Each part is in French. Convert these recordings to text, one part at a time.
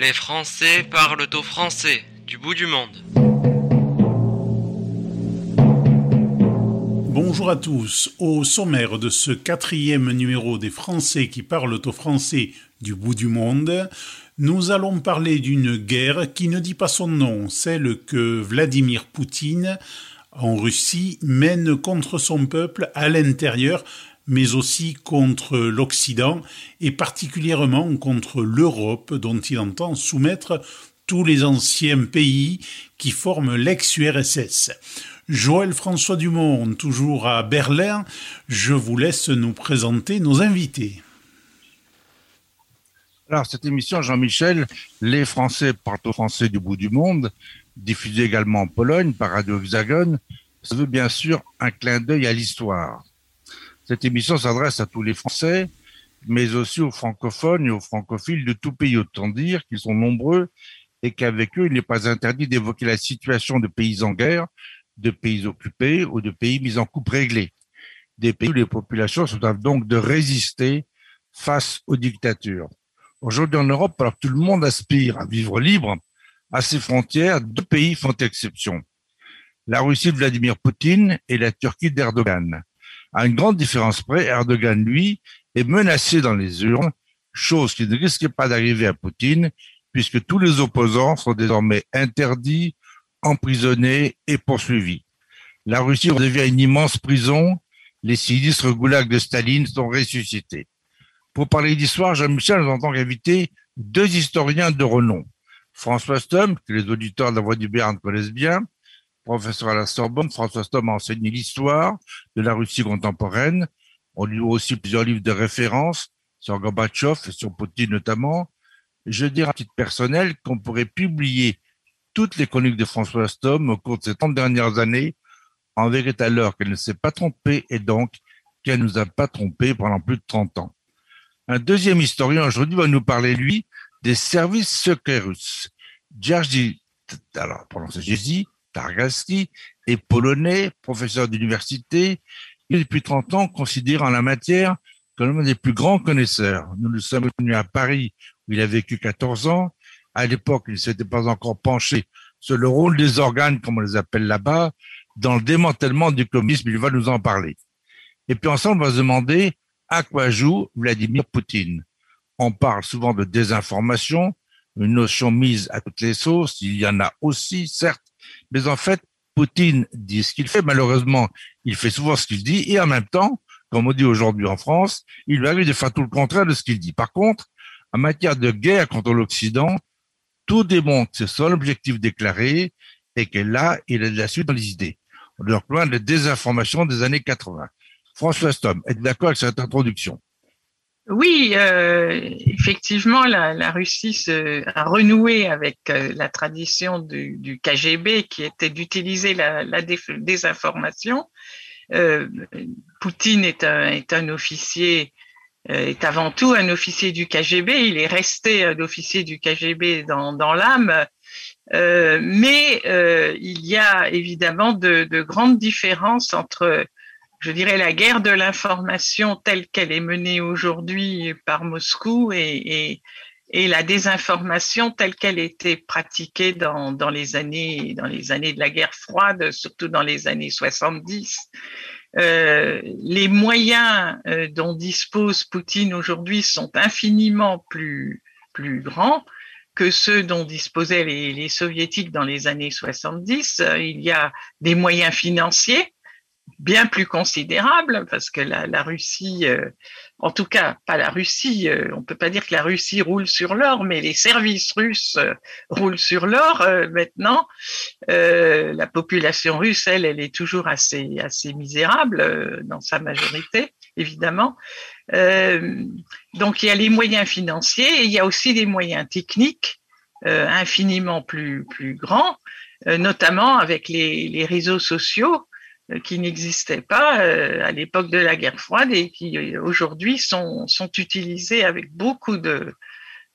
Les Français parlent au français du bout du monde. Bonjour à tous. Au sommaire de ce quatrième numéro des Français qui parlent au français du bout du monde, nous allons parler d'une guerre qui ne dit pas son nom, celle que Vladimir Poutine en Russie mène contre son peuple à l'intérieur mais aussi contre l'Occident et particulièrement contre l'Europe dont il entend soumettre tous les anciens pays qui forment l'ex-URSS. Joël François Dumont, toujours à Berlin, je vous laisse nous présenter nos invités. Alors, cette émission, Jean-Michel, Les Français parlent aux Français du bout du monde, diffusée également en Pologne par Radio Hexagone, se veut bien sûr un clin d'œil à l'histoire. Cette émission s'adresse à tous les Français, mais aussi aux francophones et aux francophiles de tout pays, autant dire qu'ils sont nombreux et qu'avec eux, il n'est pas interdit d'évoquer la situation de pays en guerre, de pays occupés ou de pays mis en coupe réglée. Des pays où les populations se doivent donc de résister face aux dictatures. Aujourd'hui en Europe, alors que tout le monde aspire à vivre libre, à ses frontières, deux pays font exception. La Russie de Vladimir Poutine et la Turquie d'Erdogan. À une grande différence près, Erdogan, lui, est menacé dans les urnes, chose qui ne risquait pas d'arriver à Poutine, puisque tous les opposants sont désormais interdits, emprisonnés et poursuivis. La Russie devient une immense prison, les sinistres goulags de Staline sont ressuscités. Pour parler d'histoire, Jean-Michel nous entend inviter deux historiens de renom. François Stom, que les auditeurs de la Voix du Béarn connaissent bien, professeur à la Sorbonne, François Stom a enseigné l'histoire de la Russie contemporaine. On lui doit aussi plusieurs livres de référence sur Gorbatchev et sur Poutine notamment. Je dirais à titre personnel qu'on pourrait publier toutes les chroniques de François Stom au cours de ces 30 dernières années, en vérité alors qu'elle ne s'est pas trompée et donc qu'elle ne nous a pas trompés pendant plus de 30 ans. Un deuxième historien aujourd'hui va nous parler, lui, des services secrets russes. Alors, prononcé Jerzy, Targalski est polonais, professeur d'université. Est depuis 30 ans considéré en la matière comme l'un des plus grands connaisseurs. Nous nous sommes venus à Paris où il a vécu 14 ans. À l'époque, il ne s'était pas encore penché sur le rôle des organes, comme on les appelle là-bas, dans le démantèlement du communisme. Il va nous en parler. Et puis ensemble, on va se demander à quoi joue Vladimir Poutine. On parle souvent de désinformation, une notion mise à toutes les sauces. Il y en a aussi, certes, mais en fait, Poutine dit ce qu'il fait. Malheureusement, il fait souvent ce qu'il dit, et en même temps, comme on dit aujourd'hui en France, il lui arrive de faire tout le contraire de ce qu'il dit. Par contre, en matière de guerre contre l'Occident, tout démontre que c'est son objectif déclaré et que là, il est de la suite dans les idées. On leur loin de désinformation des années 80. François Stom, êtes-vous d'accord avec cette introduction? Oui, euh, effectivement, la, Russie se, a renoué avec euh, la tradition du, KGB qui était d'utiliser la, désinformation. Euh, Poutine est un, est un officier, est avant tout un officier du KGB. Il est resté un officier du KGB dans, dans l'âme. mais il y a évidemment de, de grandes différences entre je dirais, la guerre de l'information telle qu'elle est menée aujourd'hui par Moscou et, la désinformation telle qu'elle était pratiquée dans, les années, dans les années de la guerre froide, surtout dans les années 70. Euh, les moyens euh, dont dispose Poutine aujourd'hui sont infiniment plus, grands que ceux dont disposaient les, les soviétiques dans les années 70. Il y a des moyens financiers bien plus considérable parce que la, la Russie, euh, en tout cas pas la Russie, euh, on peut pas dire que la Russie roule sur l'or, mais les services russes euh, roulent sur l'or maintenant. la population russe, elle, elle est toujours assez assez misérable dans sa majorité, évidemment. donc il y a les moyens financiers et il y a aussi des moyens techniques infiniment plus plus grands, notamment avec les, les réseaux sociaux euh, qui n'existaient pas euh, à l'époque de la guerre froide et qui euh, aujourd'hui sont, sont utilisés avec beaucoup de,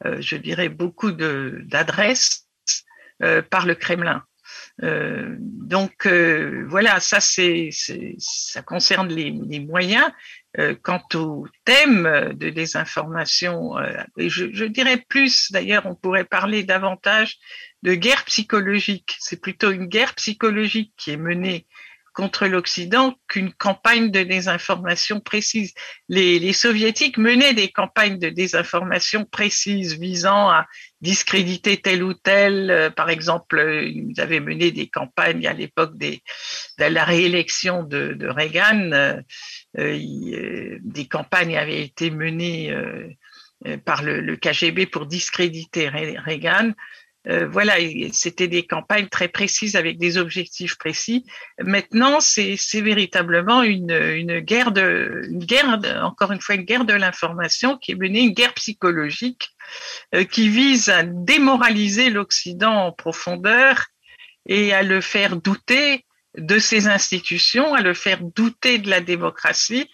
je dirais, beaucoup d'adresses par le Kremlin. donc voilà, ça c'est ça concerne les, les moyens. quant au thème de désinformation, je dirais plus d'ailleurs, on pourrait parler davantage de guerre psychologique. C'est plutôt une guerre psychologique qui est menée contre l'Occident qu'une campagne de désinformation précise. Les, soviétiques menaient des campagnes de désinformation précises visant à discréditer tel ou tel. Euh, par exemple, ils avaient mené des campagnes à l'époque de la réélection de, Reagan. Euh, euh, des campagnes avaient été menées par le, le KGB pour discréditer Reagan. Euh, voilà, c'était des campagnes très précises avec des objectifs précis. Maintenant, c'est véritablement une, guerre de, guerre, encore une fois, une guerre de l'information qui est menée, une guerre psychologique euh, qui vise à démoraliser l'Occident en profondeur et à le faire douter de ses institutions, à le faire douter de la démocratie,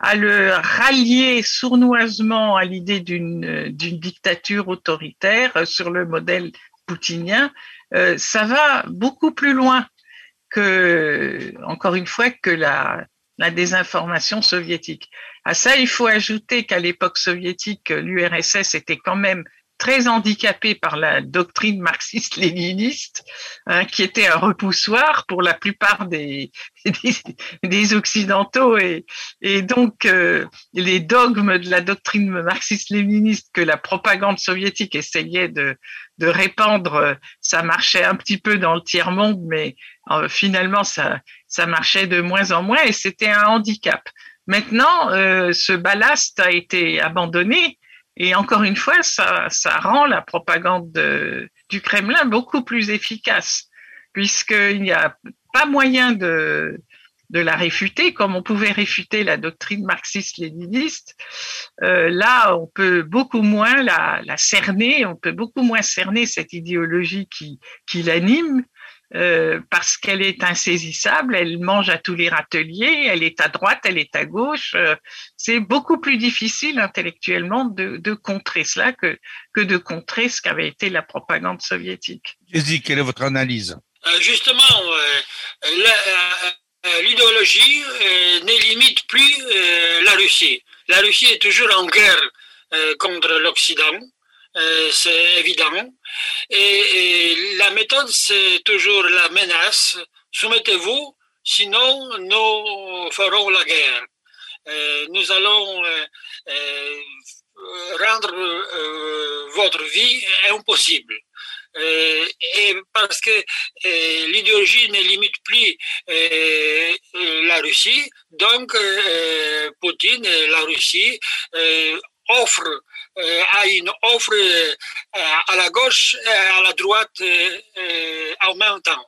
à le rallier sournoisement à l'idée d'une dictature autoritaire sur le modèle poutinien, euh, ça va beaucoup plus loin que, encore une fois, que la, désinformation soviétique. À ça, il faut ajouter qu'à l'époque soviétique, l'URSS était quand même très handicapé par la doctrine marxiste-léniniste, hein, qui était un repoussoir pour la plupart des, des, occidentaux et, et donc euh, les dogmes de la doctrine marxiste-léniniste que la propagande soviétique essayait de, de répandre, ça marchait un petit peu dans le tiers monde, mais euh, finalement ça ça marchait de moins en moins et c'était un handicap. Maintenant, euh, ce ballast a été abandonné et encore une fois, ça, ça rend la propagande de, du Kremlin beaucoup plus efficace, puisqu'il n'y a pas moyen de, de la réfuter, comme on pouvait réfuter la doctrine marxiste-léniniste. Euh, là, on peut beaucoup moins la, la, cerner, on peut beaucoup moins cerner cette idéologie qui, qui l'anime, euh, parce qu'elle est insaisissable, elle mange à tous les râteliers, elle est à droite, elle est à gauche. Euh, c'est beaucoup plus difficile intellectuellement de, de, contrer cela que, que de contrer ce qu'avait été la propagande soviétique. Jésus, quelle est votre analyse? Euh, Justement, l'idéologie ne limite plus la Russie. La Russie est toujours en guerre contre l'Occident. Euh, c'est évident. Et, la méthode, c'est toujours la menace. Soumettez-vous, sinon nous ferons la guerre. Euh, nous allons euh, rendre votre vie impossible. Et parce que l'idéologie ne limite plus la Russie, donc Poutine et la Russie offrent euh, a une offre euh, à la gauche et à la droite euh, en même temps.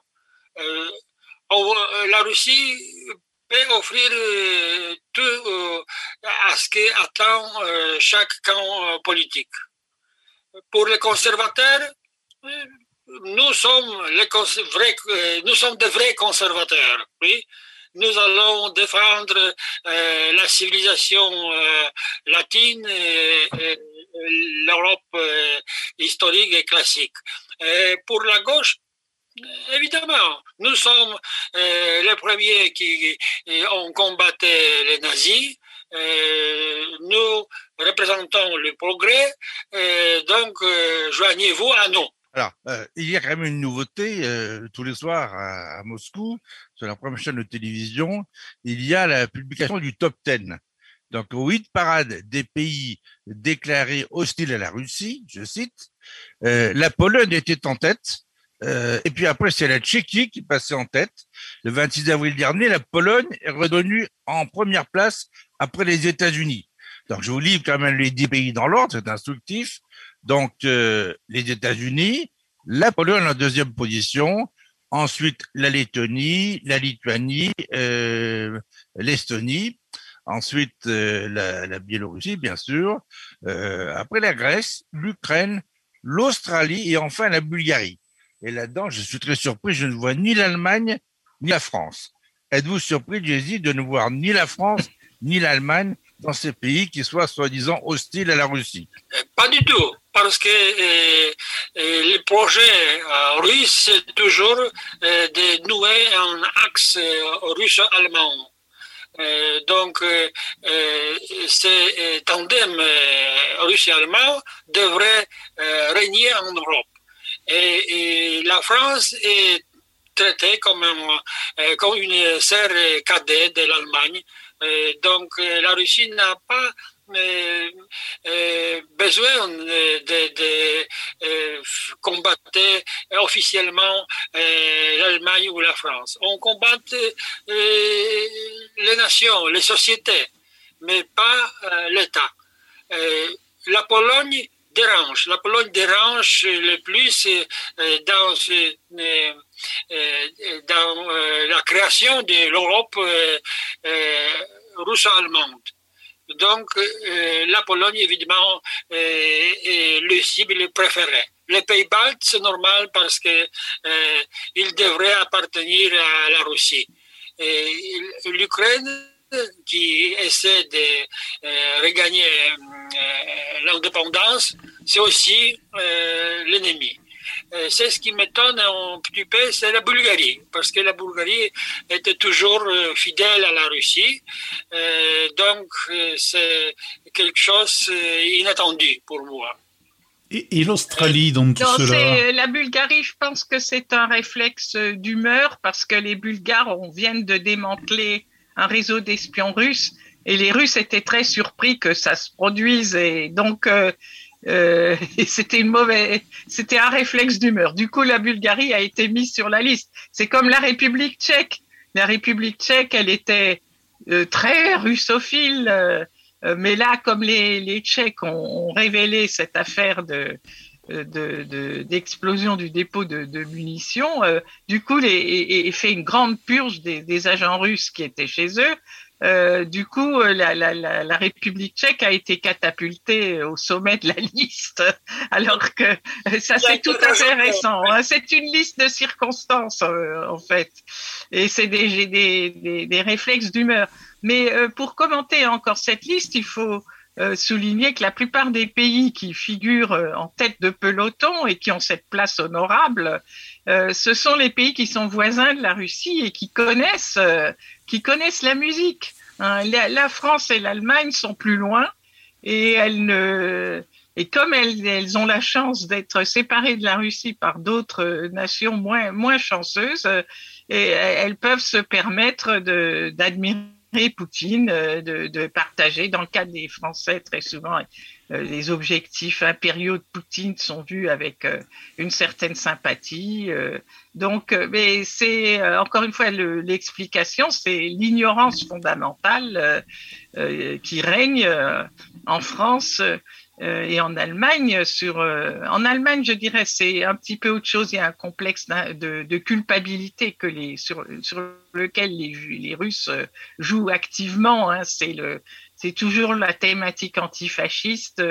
la Russie peut offrir tout à ce qu'attend chaque camp politique. Pour les conservateurs, nous sommes, les de vrais conservateurs. Oui nous allons défendre la civilisation latine et, l'Europe euh, historique et classique. pour la gauche, Évidemment, nous sommes euh, les premiers qui euh, ont combattu les nazis. nous représentons le progrès, donc joignez-vous à nous. Alors, il y a quand même une nouveauté tous les soirs à, à, Moscou, sur la première chaîne de télévision, il y a la publication du top 10. Donc, huit parades des pays déclarés hostiles à la Russie, je cite, euh, la Pologne était en tête. Euh, et puis après, c'est la Tchéquie qui passait en tête. Le 26 avril dernier, la Pologne est revenue en première place après les États-Unis. Donc, je vous livre quand même les dix pays dans l'ordre, c'est instructif. Donc, euh, les États-Unis, la Pologne en deuxième position, ensuite la Lettonie, la Lituanie, euh, l'Estonie, ensuite euh, la, Biélorussie, bien sûr, après la Grèce, l'Ukraine, l'Australie et enfin la Bulgarie. Et là-dedans, je suis très surpris, je ne vois ni l'Allemagne ni la France. Êtes-vous surpris, Jésus, de ne voir ni la France ni l'Allemagne dans ces pays qui soient soi-disant hostiles à la Russie? Pas du tout parce que euh, euh, le projet russe, c'est toujours de nouer un axe russe-allemand. donc, ce tandem russe-allemand devrait régner en Europe. Et, la France est traitée comme, comme une sœur cadette de l'Allemagne. donc, la Russie n'a pas euh, euh, besoin de, euh, combattre officiellement l'Allemagne ou la France. On combat les nations, les sociétés, mais pas l'État. la Pologne dérange. La Pologne dérange le plus dans, dans la création de l'Europe russo-allemande. Donc, euh, la Pologne, évidemment, est, le cible préféré. Les pays baltes, c'est normal parce que euh, devraient appartenir à la Russie. L'Ukraine, qui essaie de euh, regagner l'indépendance, c'est aussi l'ennemi. Euh, c'est ce qui m'étonne un petit peu, c'est la Bulgarie, parce que la Bulgarie était toujours euh, fidèle à la Russie. Euh, donc, c'est quelque chose d'inattendu pour moi. Et, l'Australie dans tout cela La Bulgarie, je pense que c'est un réflexe d'humeur parce que les Bulgares on viennent de démanteler un réseau d'espions russes et les Russes étaient très surpris que ça se produise et donc euh, c'était une mauvaise, c'était un réflexe d'humeur. Du coup, la Bulgarie a été mise sur la liste. C'est comme la République tchèque. La République tchèque, elle était euh, très russophile, euh, mais là, comme les, les Tchèques ont, révélé cette affaire de d'explosion de, du dépôt de, munitions, du coup, les, et, et, fait une grande purge des agents russes qui étaient chez eux. Euh, du coup, euh, la, la, la, la, République tchèque a été catapultée au sommet de la liste, alors que euh, ça c'est tout à fait récent. Hein. C'est une liste de circonstances en fait, et c'est des, des, des, des, réflexes d'humeur. Mais pour commenter encore cette liste, il faut souligner que la plupart des pays qui figurent en tête de peloton et qui ont cette place honorable, ce sont les pays qui sont voisins de la Russie et qui connaissent qui connaissent la musique. Hein. La, France et l'Allemagne sont plus loin et elles ne et comme elles, elles ont la chance d'être séparées de la Russie par d'autres nations moins moins chanceuses, et elles peuvent se permettre d'admirer Poutine, de, de partager dans le cas des Français très souvent euh, les objectifs impériaux de Poutine sont vus avec euh, une certaine sympathie. Euh. donc, mais c'est encore une fois l'explication, c'est l'ignorance fondamentale qui règne en France et en Allemagne. Sur, en Allemagne, je dirais, c'est un petit peu autre chose. Il y a un complexe de, culpabilité que les, sur, lequel les, Russes jouent activement. Hein, c'est le c'est toujours la thématique antifasciste,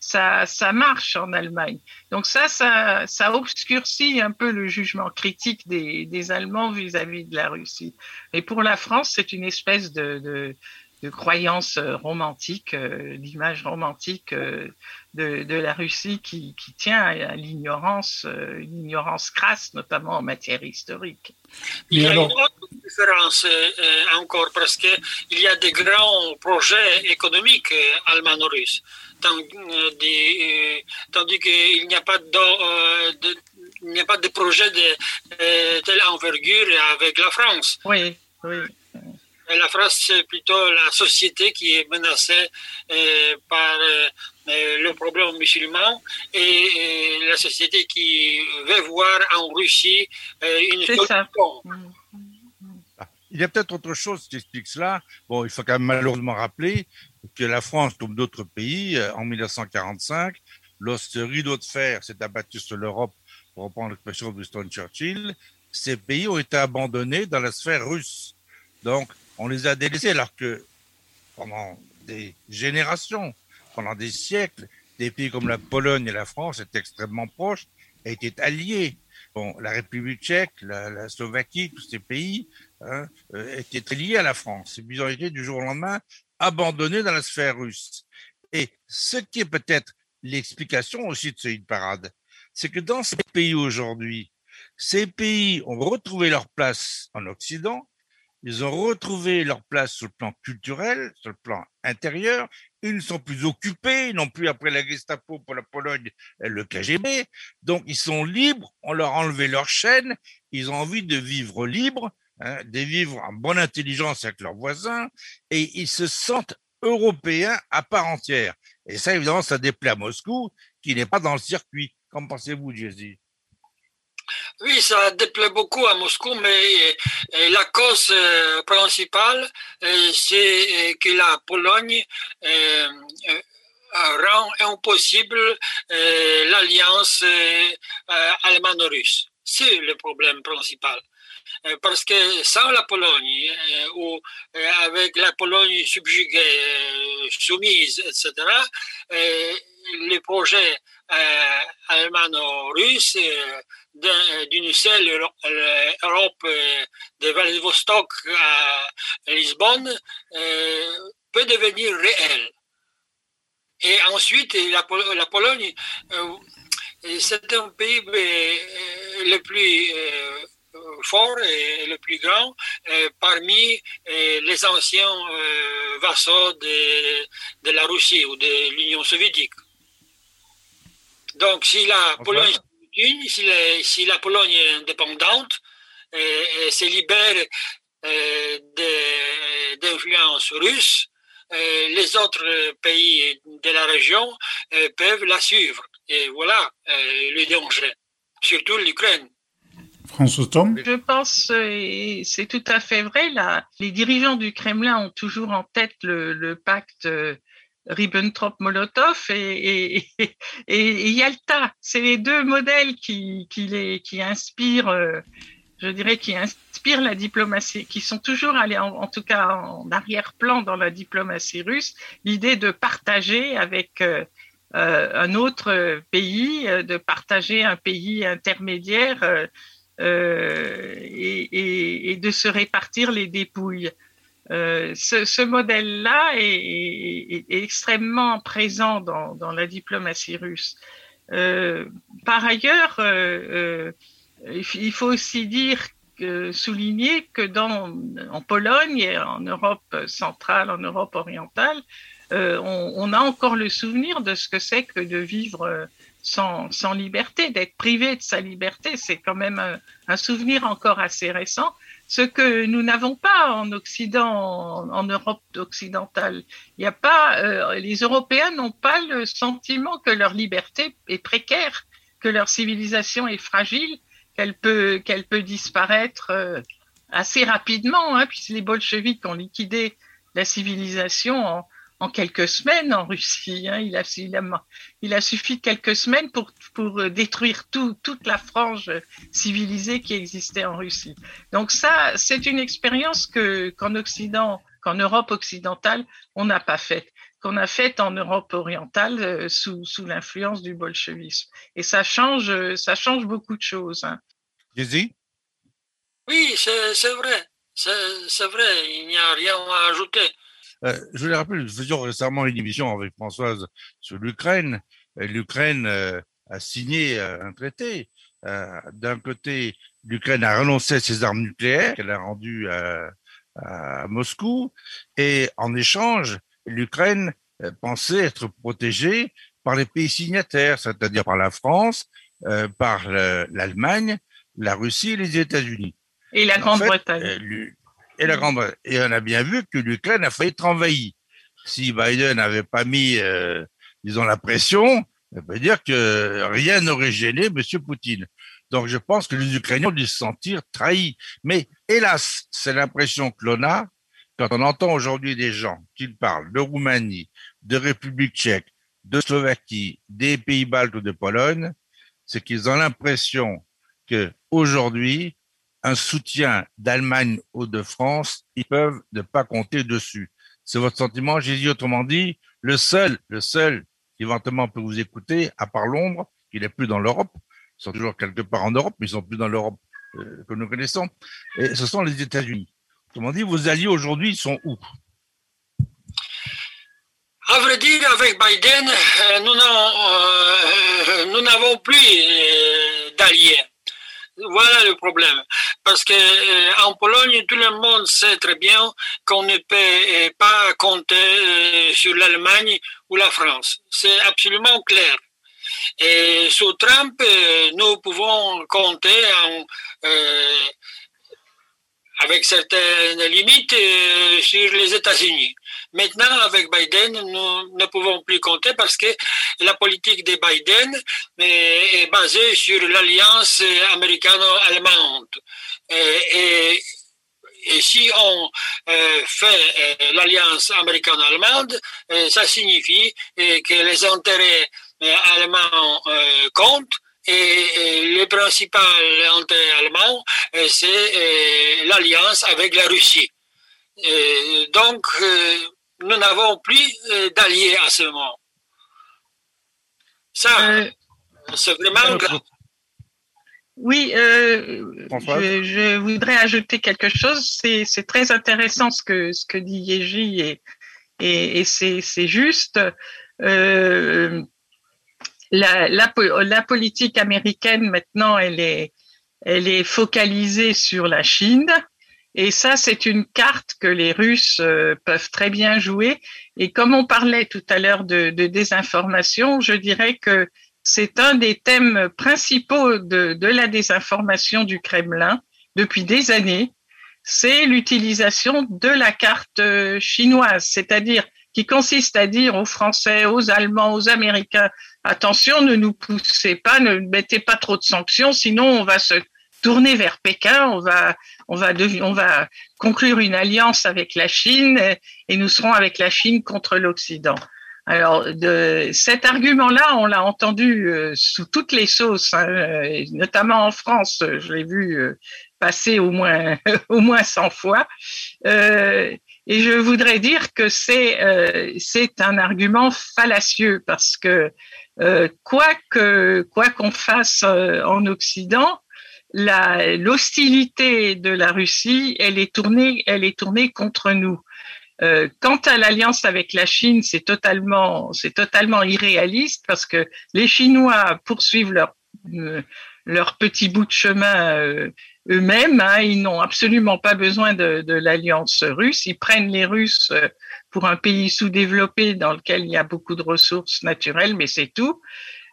ça, ça marche en Allemagne. Donc ça, ça, ça obscurcit un peu le jugement critique des, des Allemands vis-à-vis de la Russie. Et pour la France, c'est une espèce de, de, de croyance romantique, euh, d'image romantique euh, de, de, la Russie qui, qui tient à l'ignorance, euh, une ignorance crasse, notamment en matière historique. Il y a une autre différence euh, encore parce qu'il y a des grands projets économiques euh, allemand-russes, tandis, tandis qu'il n'y a pas de, de il n'y a pas de projet de telle envergure avec la France. Oui, oui. La France, c'est plutôt la société qui est menacée par le problème musulman et, la société qui veut voir en Russie une solution. Il y a peut-être autre chose qui explique cela. Bon, il faut quand même malheureusement rappeler que la France, comme d'autres pays, euh, en 1945, lorsque rideau de fer s'est abattu sur l'Europe, pour reprendre l'expression de Winston Churchill, ces pays ont été abandonnés dans la sphère russe. Donc, on les a délaissés alors que pendant des générations, pendant des siècles, des pays comme la Pologne et la France étaient extrêmement proches et étaient alliés. Bon, la République tchèque, la, Slovaquie, tous ces pays hein, euh, étaient liés à la France. Ils ont été du jour au lendemain abandonnés dans la sphère russe. Et ce qui est peut-être l'explication aussi de ce hit parade. C'est que dans ces pays aujourd'hui, ces pays ont retrouvé leur place en Occident, ils ont retrouvé leur place sur le plan culturel, sur le plan intérieur. Ils ne sont plus occupés, non plus après la Gestapo pour la Pologne, le KGB. Donc, ils sont libres, on leur a enlevé leur chaîne, ils ont envie de vivre libres, hein, de vivre en bonne intelligence avec leurs voisins, et ils se sentent européens à part entière. Et ça, évidemment, ça déplaît à Moscou, qui n'est pas dans le circuit. Qu'en pensez-vous, Jesse? Oui, ça déplaît beaucoup à Moscou, mais euh, la cause euh, principale, euh, c'est que la Pologne rend impossible l'alliance allemand-russe. C'est le problème principal. Parce que sans la Pologne, ou avec la Pologne subjuguée, soumise, etc., les projets allemand-russes d'une seule Europe euh, de Vladivostok à Lisbonne euh, peut devenir réelle. Et ensuite, la, Pologne, euh, c'est un pays le plus fort et le plus grand parmi les anciens vassaux de, de, la Russie ou de l'Union soviétique. Donc, si la Pologne si, la Pologne est indépendante et, euh, se libère euh, d'influence russe, euh, les autres pays de la région peuvent la suivre. Et voilà le danger, surtout l'Ukraine. François Tom? Je pense, et c'est tout à fait vrai, là, les dirigeants du Kremlin ont toujours en tête le, pacte Ribbentrop-Molotov et, et, Yalta. C'est les deux modèles qui, les, inspirent, euh, je dirais, qui inspirent la diplomatie, qui sont toujours allés, en, tout cas en arrière-plan dans la diplomatie russe, l'idée de partager avec euh, euh, un autre pays, de partager un pays intermédiaire et, de se répartir les dépouilles. Euh, ce, modèle-là est, extrêmement présent dans, la diplomatie russe. Euh, par ailleurs, euh, il faut aussi dire souligner que dans, en Pologne et en Europe centrale, en Europe orientale, on, a encore le souvenir de ce que c'est que de vivre sans, liberté, d'être privé de sa liberté. C'est quand même un, souvenir encore assez récent ce que nous n'avons pas en Occident, en, Europe occidentale. Il n'y a pas, euh, les Européens n'ont pas le sentiment que leur liberté est précaire, que leur civilisation est fragile, qu'elle peut, qu'elle peut disparaître euh, assez rapidement, hein, puisque les bolcheviks ont liquidé la civilisation en, en quelques semaines en Russie. Hein. Il, a, il, a, il, a, suffi de quelques semaines pour, pour euh, détruire tout, toute la frange civilisée qui existait en Russie. Donc ça, c'est une expérience que qu'en Occident, qu'en Europe occidentale, on n'a pas faite qu'on a faite en Europe orientale euh, sous, sous l'influence du bolchevisme. Et ça change, ça change beaucoup de choses. Hein. Oui, c'est vrai. C'est vrai, il n'y a rien à ajouter. Euh, je vous rappelle, nous faisions récemment une émission avec Françoise sur l'Ukraine. L'Ukraine euh, a signé euh, un traité. D'un côté, l'Ukraine a renoncé à ses armes nucléaires qu'elle a rendues à, à, Moscou, et en échange, l'Ukraine pensait être protégée par les pays signataires, c'est-à-dire par la France, par l'Allemagne, la Russie et les États-Unis. Et la Grande-Bretagne et la grande et on a bien vu que l'Ukraine a failli être envahie. Si Biden n'avait pas mis, euh, disons, la pression, ça veut dire que rien n'aurait gêné M. Poutine. Donc je pense que les Ukrainiens ont dû se sentir trahis. Mais hélas, c'est l'impression que l'on a quand on entend aujourd'hui des gens qui parlent de Roumanie, de République tchèque, de Slovaquie, des pays baltes ou de Pologne, c'est qu'ils ont l'impression que aujourd'hui un soutien d'Allemagne ou de France, ils peuvent ne pas compter dessus. C'est votre sentiment, j'ai dit autrement dit, le seul, le seul qui éventuellement peut vous écouter, à part Londres, qui n'est plus dans l'Europe, ils sont toujours quelque part en Europe, mais ils sont plus dans l'Europe euh, que nous connaissons, et ce sont les États-Unis. Autrement dit, vos alliés aujourd'hui sont où? À vrai dire, avec Biden, nous n'avons plus d'alliés. Voilà le problème. Parce que euh, en Pologne, tout le monde sait très bien qu'on ne peut euh, pas compter euh, sur l'Allemagne ou la France. C'est absolument clair. Et sous Trump, nous pouvons compter avec certaines limites sur les États-Unis. Maintenant, avec Biden, nous ne pouvons plus compter parce que la politique de Biden est basée sur l'alliance américano-allemande. Et, si on fait l'alliance américano-allemande, ça signifie que les intérêts allemands comptent et, le principal intérêt allemand, c'est l'alliance avec la Russie. donc, nous n'avons plus euh, d'alliés à ce moment. Ça, euh, c'est vraiment grave. Oui, euh, je, voudrais ajouter quelque chose. C'est très intéressant ce que, ce que dit Yeji et, et, c'est juste. la, la, politique américaine maintenant, elle est, elle est focalisée sur la Chine et ça, c'est une carte que les Russes euh, peuvent très bien jouer. Et comme on parlait tout à l'heure de, désinformation, je dirais que c'est un des thèmes principaux de, de, la désinformation du Kremlin depuis des années. C'est l'utilisation de la carte euh, chinoise, c'est-à-dire qui consiste à dire aux Français, aux Allemands, aux Américains, attention, ne nous poussez pas, ne mettez pas trop de sanctions, sinon on va se tourner vers Pékin, on va, on va, on va conclure une alliance avec la Chine et nous serons avec la Chine contre l'Occident. Alors, de, cet argument-là, on l'a entendu euh, sous toutes les sauces, hein, euh, notamment en France. Je l'ai vu euh, passer au moins au moins 100 fois. et je voudrais dire que c'est c'est un argument fallacieux parce que quoi que quoi qu'on fasse en Occident, l'hostilité de la Russie, elle est tournée, elle est tournée contre nous. Euh, quant à l'alliance avec la Chine, c'est totalement, c'est totalement irréaliste parce que les Chinois poursuivent leur euh, leur petit bout de chemin euh, eux-mêmes. Hein, ils n'ont absolument pas besoin de, de l'alliance russe. Ils prennent les Russes pour un pays sous-développé dans lequel il y a beaucoup de ressources naturelles, mais c'est tout.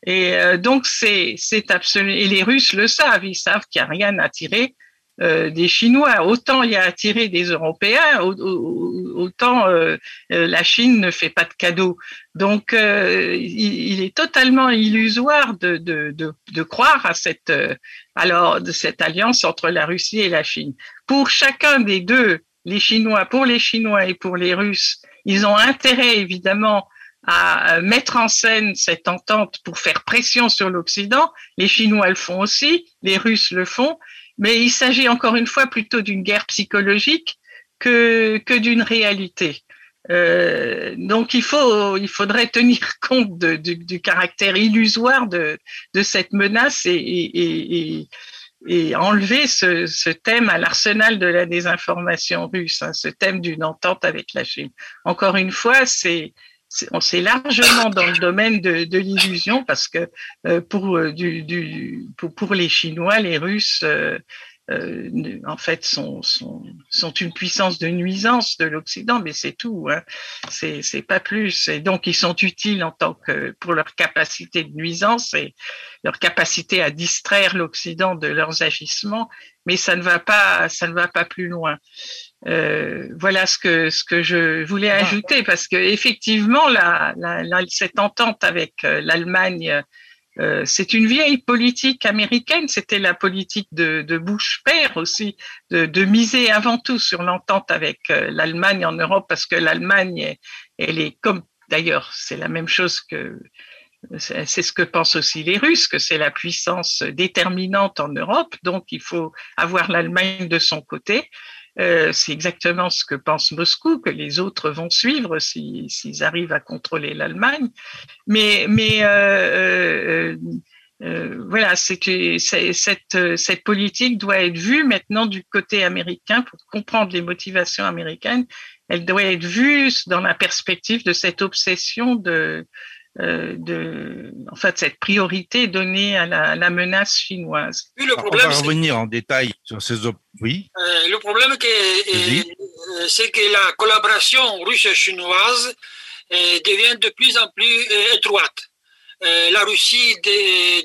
Et euh, donc c'est absolument et les Russes le savent, ils savent qu'il n'y a rien à tirer euh, des Chinois. Autant il y a à tirer des Européens, autant euh, la Chine ne fait pas de cadeaux. Donc il, est totalement illusoire de, de, de, de croire à cette alors de cette alliance entre la Russie et la Chine. Pour chacun des deux, les Chinois, pour les Chinois et pour les Russes, ils ont intérêt évidemment à mettre en scène cette entente pour faire pression sur l'Occident. Les Chinois le font aussi, les Russes le font, mais il s'agit encore une fois plutôt d'une guerre psychologique que, que d'une réalité. Euh, donc il faut, il faudrait tenir compte de, du caractère illusoire de, de cette menace et, et, et, et enlever ce, ce, thème à l'arsenal de la désinformation russe, hein, ce thème d'une entente avec la Chine. Encore une fois, c'est on s'est largement dans le domaine de, de l'illusion parce que euh, pour, euh, du, du, pour, pour, les Chinois, les Russes, euh, euh, en fait, sont, sont, sont, une puissance de nuisance de l'Occident, mais c'est tout. Hein. C'est pas plus. Et donc, ils sont utiles en tant que pour leur capacité de nuisance et leur capacité à distraire l'Occident de leurs agissements, mais ça ne va pas, ça ne va pas plus loin. Euh, voilà ce que ce que je voulais ajouter parce que effectivement la, la, la cette entente avec euh, l'Allemagne euh, c'est une vieille politique américaine, c'était la politique de, de Bush père aussi, de, de, miser avant tout sur l'entente avec euh, l'Allemagne en Europe, parce que l'Allemagne, elle est comme, d'ailleurs, c'est la même chose que, c'est ce que pensent aussi les Russes, que c'est la puissance déterminante en Europe, donc il faut avoir l'Allemagne de son côté. Euh, c'est exactement ce que pense Moscou, que les autres vont suivre s'ils arrivent à contrôler l'Allemagne. Mais, euh, euh, voilà, cette politique doit être vue maintenant du côté américain pour comprendre les motivations américaines. Elle doit être vue dans la perspective de cette obsession de, euh, de, en fait, cette priorité donnée à la, la menace chinoise. Oui, le problème, On va revenir en détail sur ces oui. Euh, le problème, euh, c'est que la collaboration russe-chinoise devient de plus en plus étroite. la Russie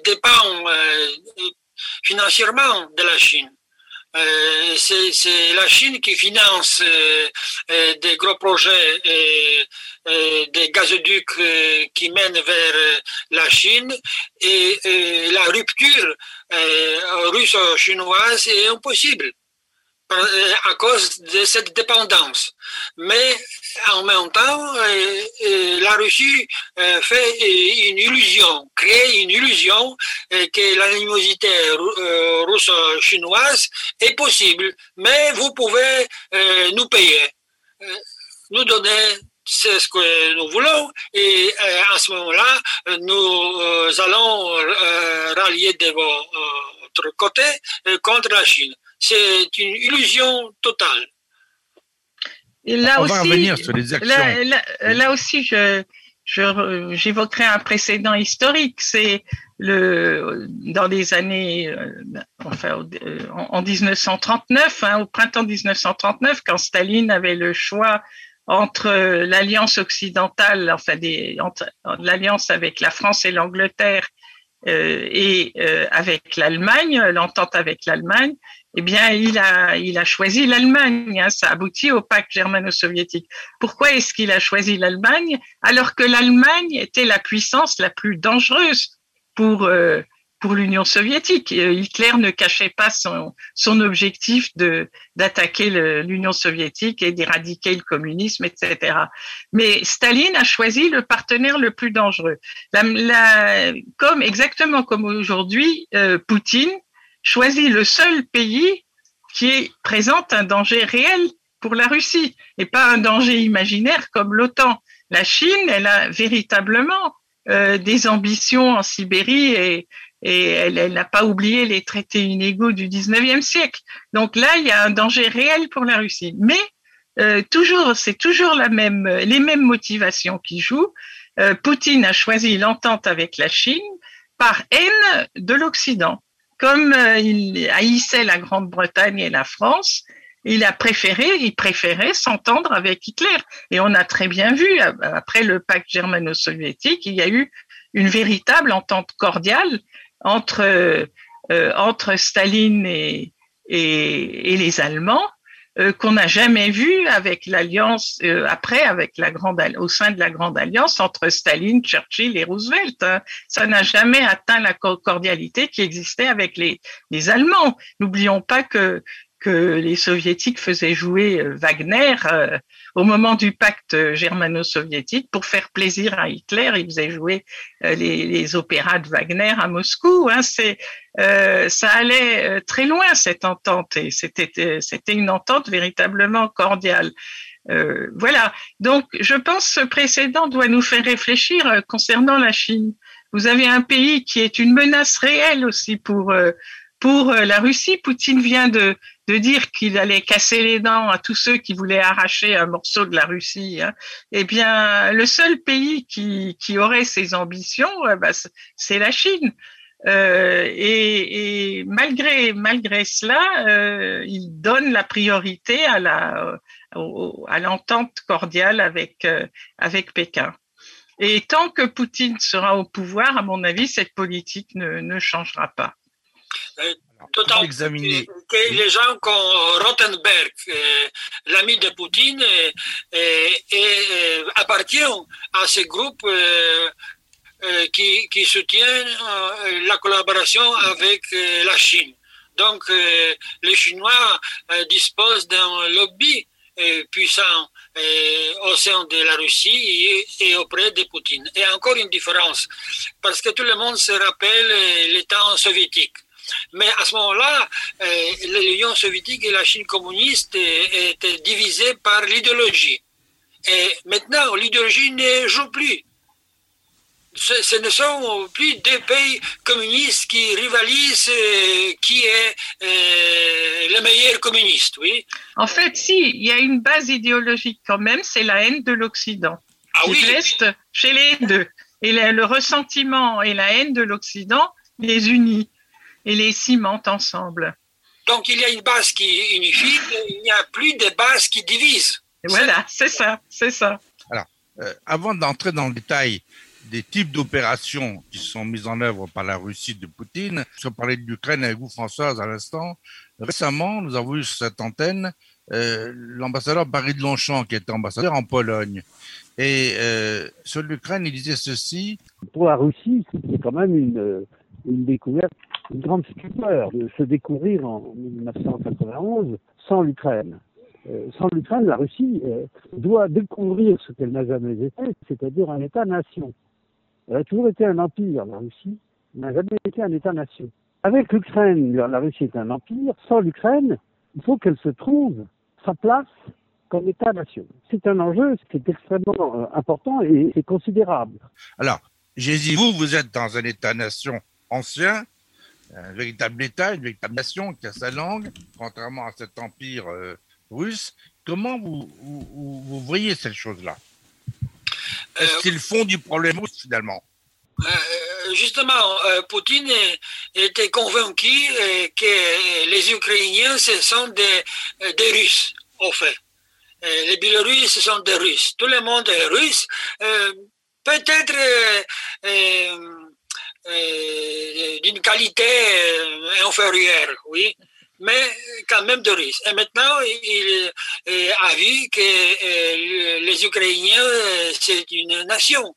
dépend financièrement de la Chine. Euh, c'est la Chine qui finance euh, des gros projets, des gazoducs qui mènent vers la Chine et la rupture russo-chinoise est impossible à cause de cette dépendance. Mais en même temps, euh, euh, la Russie euh, fait une illusion, crée une illusion que l'animosité russo-chinoise est possible, mais vous pouvez nous payer, nous donner c'est ce que nous voulons et à ce moment-là, nous allons rallier de votre côté contre la Chine. C'est une illusion totale. Et là On aussi, va revenir sur les actions. Là, aussi, je, j'évoquerai un précédent historique. C'est le dans les années, euh, enfin, en 1939, hein, au printemps 1939, quand Staline avait le choix entre l'alliance occidentale, enfin entre l'alliance avec la France et l'Angleterre euh, et euh, avec l'Allemagne, l'entente avec l'Allemagne, eh bien, il a, il a choisi l'Allemagne. Hein, ça aboutit au pacte germano-soviétique. Pourquoi est-ce qu'il a choisi l'Allemagne? Alors que l'Allemagne était la puissance la plus dangereuse pour euh, pour l'Union soviétique. Euh, Hitler ne cachait pas son, son objectif de d'attaquer l'Union soviétique et d'éradiquer le communisme, etc. Mais Staline a choisi le partenaire le plus dangereux. La, la, comme exactement comme aujourd'hui, euh, Poutine choisit le seul pays qui présente un danger réel pour la Russie et pas un danger imaginaire comme l'OTAN. La Chine, elle a véritablement euh, des ambitions en Sibérie et, et elle n'a pas oublié les traités inégaux du 19e siècle. Donc là, il y a un danger réel pour la Russie. Mais euh, toujours, c'est toujours la même, les mêmes motivations qui jouent. Euh, Poutine a choisi l'entente avec la Chine par haine de l'Occident comme euh, il haïssait la Grande-Bretagne et la France, il a préféré, il préférait s'entendre avec Hitler. Et on a très bien vu, après le pacte germano-soviétique, il y a eu une véritable entente cordiale entre, euh, entre Staline et, et, les Allemands. Euh, qu'on n'a jamais vu avec l'alliance euh, après avec la grande au sein de la grande alliance entre Staline, Churchill et Roosevelt. Hein. Ça n'a jamais atteint la cordialité qui existait avec les, les Allemands. N'oublions pas que que les soviétiques faisaient jouer euh, Wagner au moment du pacte germano-soviétique pour faire plaisir à Hitler. Ils faisaient jouer les, les opéras de Wagner à Moscou. Hein. C'est euh, ça allait euh, très loin cette entente et c'était euh, c'était une entente véritablement cordiale. Euh, voilà. Donc, je pense que ce précédent doit nous faire réfléchir concernant la Chine. Vous avez un pays qui est une menace réelle aussi pour pour la Russie. Poutine vient de de dire qu'il allait casser les dents à tous ceux qui voulaient arracher un morceau de la Russie. Hein. Eh bien, le seul pays qui qui aurait ces ambitions, bah, c'est la Chine. Euh, et, et, malgré malgré cela, euh, il donne la priorité à la à l'entente cordiale avec euh, avec Pékin. Et tant que Poutine sera au pouvoir, à mon avis, cette politique ne, ne changera pas. Que les gens comme Rottenberg, l'ami de Poutine, et, appartient à ce groupe euh, qui, qui soutiennent euh, la collaboration avec euh, la Chine. Donc, les Chinois disposent d'un lobby puissant au sein de la Russie et, auprès de Poutine. Et encore une différence, parce que tout le monde se rappelle les temps soviétiques. Mais à ce moment-là, l'Union soviétique et la Chine communiste étaient divisées par l'idéologie. Et maintenant, l'idéologie ne joue plus. ce, ne sont plus deux pays communistes qui rivalisent euh, qui est euh, le meilleur communiste, oui. En fait, si, il y a une base idéologique quand même, c'est la haine de l'Occident. Ah qui oui. reste chez les deux. Et le, le ressentiment et la haine de l'Occident les unit et les cimentent ensemble. Donc il y a une base qui unifie, il n'y a plus de base qui divise. Voilà, c'est ça, c'est ça. Euh, avant d'entrer dans le détail des types d'opérations qui sont mises en œuvre par la Russie de Poutine, je parlais de l'Ukraine avec vous, Françoise, à l'instant. Récemment, nous avons eu sur cette antenne euh, l'ambassadeur Barry de Longchamp, qui était ambassadeur en Pologne. Et euh, sur l'Ukraine, il disait ceci. Pour la Russie, c'est quand même une, une découverte, une grande stupeur de se découvrir en 1991 sans l'Ukraine. Euh, sans l'Ukraine, la Russie euh, doit découvrir ce qu'elle n'a jamais été, c'est-à-dire un État-nation. Elle a toujours été un empire, la Russie, n'a jamais été un État-nation. Avec l'Ukraine, la Russie est un empire. Sans l'Ukraine, il faut qu'elle se trouve sa place comme État-nation. C'est un enjeu qui est extrêmement euh, important et c'est considérable. Alors, dit, vous, vous êtes dans un État-nation ancien, un véritable État, une véritable nation qui a sa langue, contrairement à cet empire euh, russe. Comment vous, vous, vous voyez cette chose-là Est-ce Euh, qu'ils font du problème russe, finalement? Euh, justement, Poutine était convaincu que les Ukrainiens, ce sont des, des Russes, au fait. Les Biélorusses, ce sont des Russes. Tout le monde est russe. Peut-être euh, euh, euh, d'une qualité euh, inférieure, oui, mais quand même de Russes. Et maintenant, il euh, a vu que euh, les Ukrainiens, euh, c'est une nation.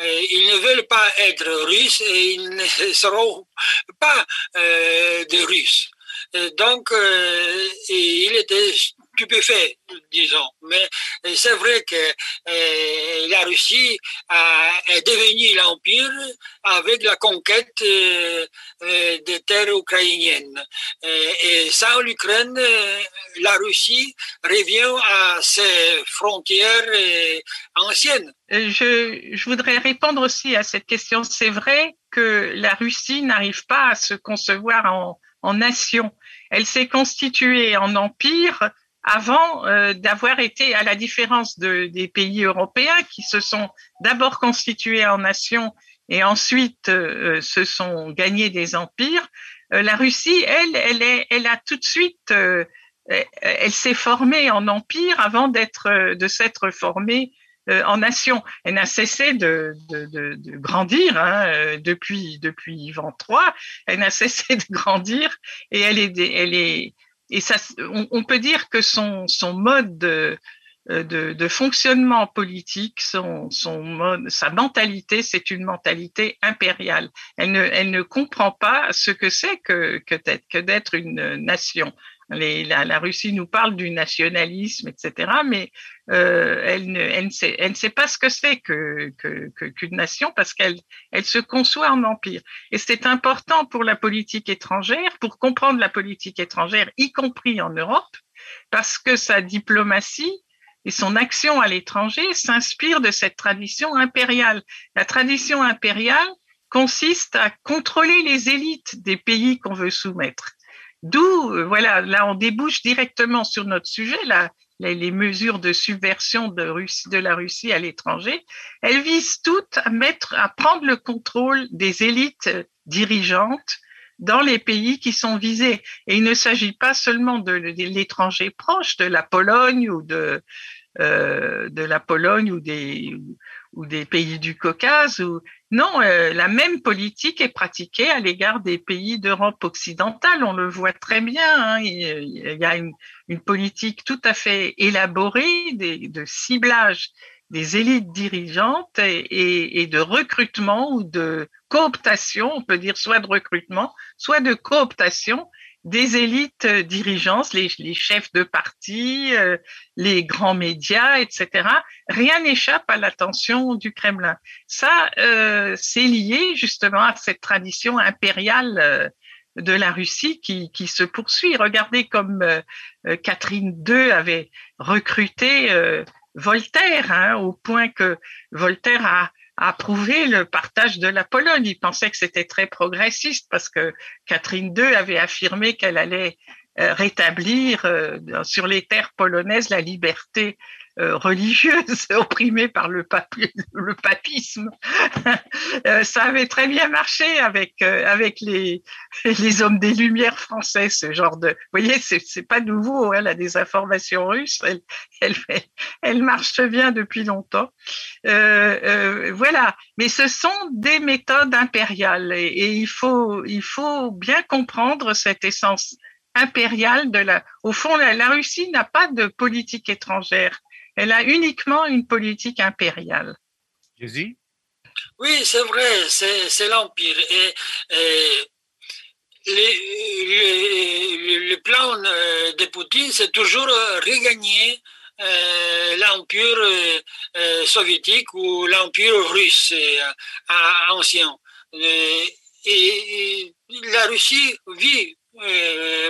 Euh, ils ne veulent pas être russes et ils ne seront pas euh, des Russes. Euh, donc, euh, et stupéfait, disons. Mais euh, c'est vrai que euh, la Russie a, est devenue l'empire avec la conquête euh, des terres ukrainiennes. Et sans l'Ukraine, la Russie revient à ses frontières anciennes. Je, voudrais répondre aussi à cette question. C'est vrai que la Russie n'arrive pas à se concevoir en nation. Elle s'est constituée en empire avant euh, d'avoir été, à la différence de, des pays européens qui se sont d'abord constitués en nation et ensuite euh, se sont gagnés des empires. Euh, la Russie, elle, elle, est, elle a tout de suite, euh, elle, s'est formée en empire avant d'être, euh, de s'être formée euh, en nation. Elle n'a cessé de, de, de, de grandir hein, euh, depuis depuis Ivan III. Elle n'a cessé de grandir et elle est elle est et ça on, peut dire que son mode de, de, fonctionnement politique, son, mode, sa mentalité, c'est une mentalité impériale. Elle ne, comprend pas ce que c'est que, d'être, une nation. La, la, Russie nous parle du nationalisme, etc., mais euh, elle, ne, elle, ne sait, elle ne sait pas ce que c'est que, qu'une nation parce qu'elle elle se conçoit en empire. Et c'est important pour la politique étrangère, pour comprendre la politique étrangère, y compris en Europe, parce que sa diplomatie et son action à l'étranger s'inspire de cette tradition impériale. La tradition impériale consiste à contrôler les élites des pays qu'on veut soumettre. D'où, voilà, là on débouche directement sur notre sujet, là, les mesures de subversion de, Russie, la Russie à l'étranger, elles visent toutes à mettre, à prendre le contrôle des élites dirigeantes dans les pays qui sont visés. Et il ne s'agit pas seulement de, l'étranger proche, de la Pologne ou de, euh, la Pologne ou des, ou des pays du Caucase. Ou... Non, euh, la même politique est pratiquée à l'égard des pays d'Europe occidentale. On le voit très bien. Hein. Il, y a une, une, politique tout à fait élaborée de ciblage des élites dirigeantes et, et, de recrutement ou de cooptation, on peut dire soit de recrutement, soit de cooptation des élites dirigeantes, les, les chefs de parti, euh, les grands médias, etc. Rien n'échappe à l'attention du Kremlin. Ça, euh, c'est lié justement à cette tradition impériale euh, de la Russie qui, qui, se poursuit. Regardez comme euh, Catherine II avait recruté Voltaire, hein, au point que Voltaire a, approuvé le partage de la Pologne. Il pensait que c'était très progressiste parce que Catherine II avait affirmé qu'elle allait euh, rétablir euh, sur les terres polonaises la liberté religieuse opprimée par le, papisme. Euh, ça avait très bien marché avec euh, avec les les hommes des Lumières français, ce genre de. Vous voyez, c'est pas nouveau. Hein, la désinformation russe, elle elle elle marche bien depuis longtemps. voilà. Mais ce sont des méthodes impériales et, il faut il faut bien comprendre cette essence impériale de la. Au fond, la Russie n'a pas de politique étrangère. Elle a uniquement une politique impériale. Oui, c'est vrai, c'est l'Empire. Et, le, plan euh, de Poutine, c'est toujours regagner euh, l'Empire euh, soviétique ou l'Empire russe ancien. Et, la Russie vit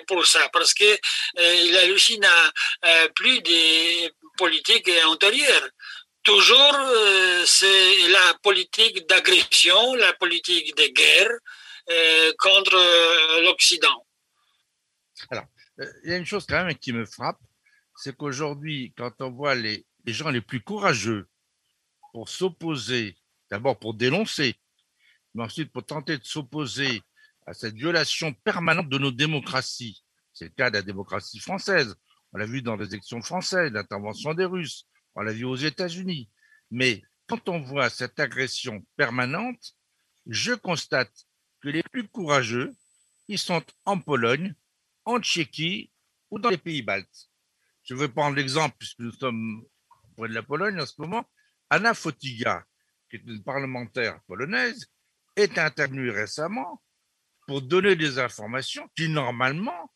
pour ça, parce que la Russie n'a plus de politique antérieure. Toujours, euh, c'est la politique d'agression, la politique de guerre euh, contre euh, l'Occident. Alors, il y a une chose quand même qui me frappe, c'est qu'aujourd'hui, quand on voit les, les, gens les plus courageux pour s'opposer, d'abord pour dénoncer, mais ensuite pour tenter de s'opposer à cette violation permanente de nos démocraties, c'est le cas de la démocratie française, on l'a vu dans les élections françaises, l'intervention des Russes. On l'a vu aux États-Unis. Mais quand on voit cette agression permanente, je constate que les plus courageux, ils sont en Pologne, en Tchéquie ou dans les pays baltes. Je vais prendre l'exemple, puisque nous sommes près de la Pologne en ce moment. Anna Fotiga, qui est une parlementaire polonaise, est intervenue récemment pour donner des informations qui, normalement,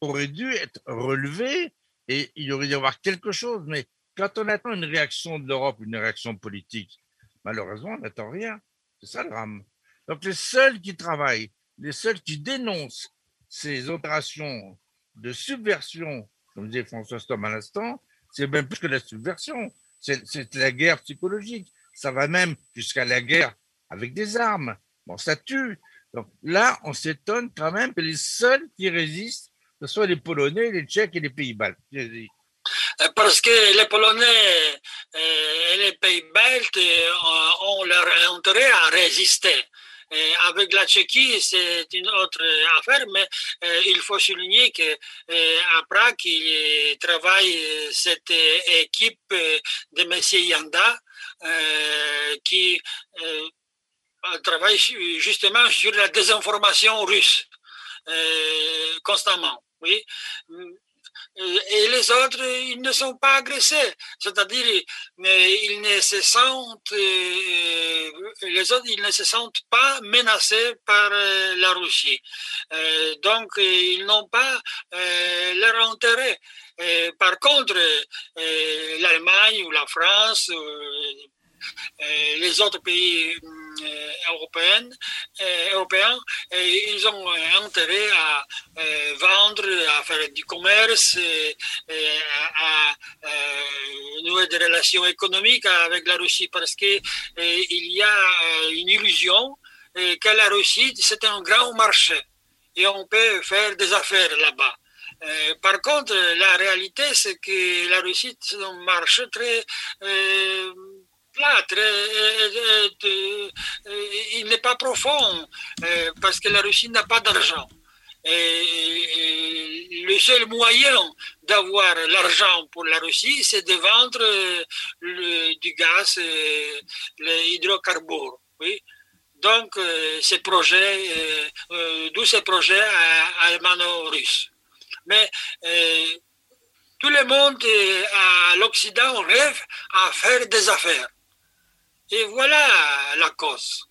aurait dû être relevé et il aurait dû y avoir quelque chose. Mais quand on attend une réaction de l'Europe, une réaction politique, malheureusement, on n'attend rien. C'est ça le drame. Donc les seuls qui travaillent, les seuls qui dénoncent ces opérations de subversion, comme disait François Stom à l'instant, c'est même plus que la subversion, c'est la guerre psychologique. Ça va même jusqu'à la guerre avec des armes. Bon, ça tue. Donc là, on s'étonne quand même que les seuls qui résistent, ce soit les Polonais, les Tchèques et les Pays-Baltes. Euh, parce que les Polonais euh, et les Pays-Baltes euh, ont leur intérêt à résister. Avec la Tchéquie, c'est une autre affaire, mais il faut souligner que à Prague, il travaille cette équipe de M. Yanda qui travaille justement sur la désinformation russe constamment. Oui. Et les autres, ils ne sont pas agressés. C'est-à-dire, ils ne se sentent, euh, les autres, ils ne se sentent pas menacés par euh, la Russie. Euh, donc, ils n'ont pas leur intérêt. Par contre, l'Allemagne ou la France, les autres pays euh, européens, euh, européens ils ont intérêt à euh, vendre, à faire du commerce, à, nouer des relations économiques avec la Russie parce qu'il y a une illusion que la Russie, c'est un grand marché et on peut faire des affaires là-bas. par contre, la réalité, c'est que la Russie, c'est un marché très plâtre, il n'est pas profond euh, parce que la Russie n'a pas d'argent. Et le seul moyen d'avoir l'argent pour la Russie, c'est de vendre du gaz, euh, les hydrocarbures. Oui. Donc, euh, ces projets, d'où ces projets allemands-russes. Mais tout le monde à l'Occident rêve à faire des affaires. Et voilà la cause.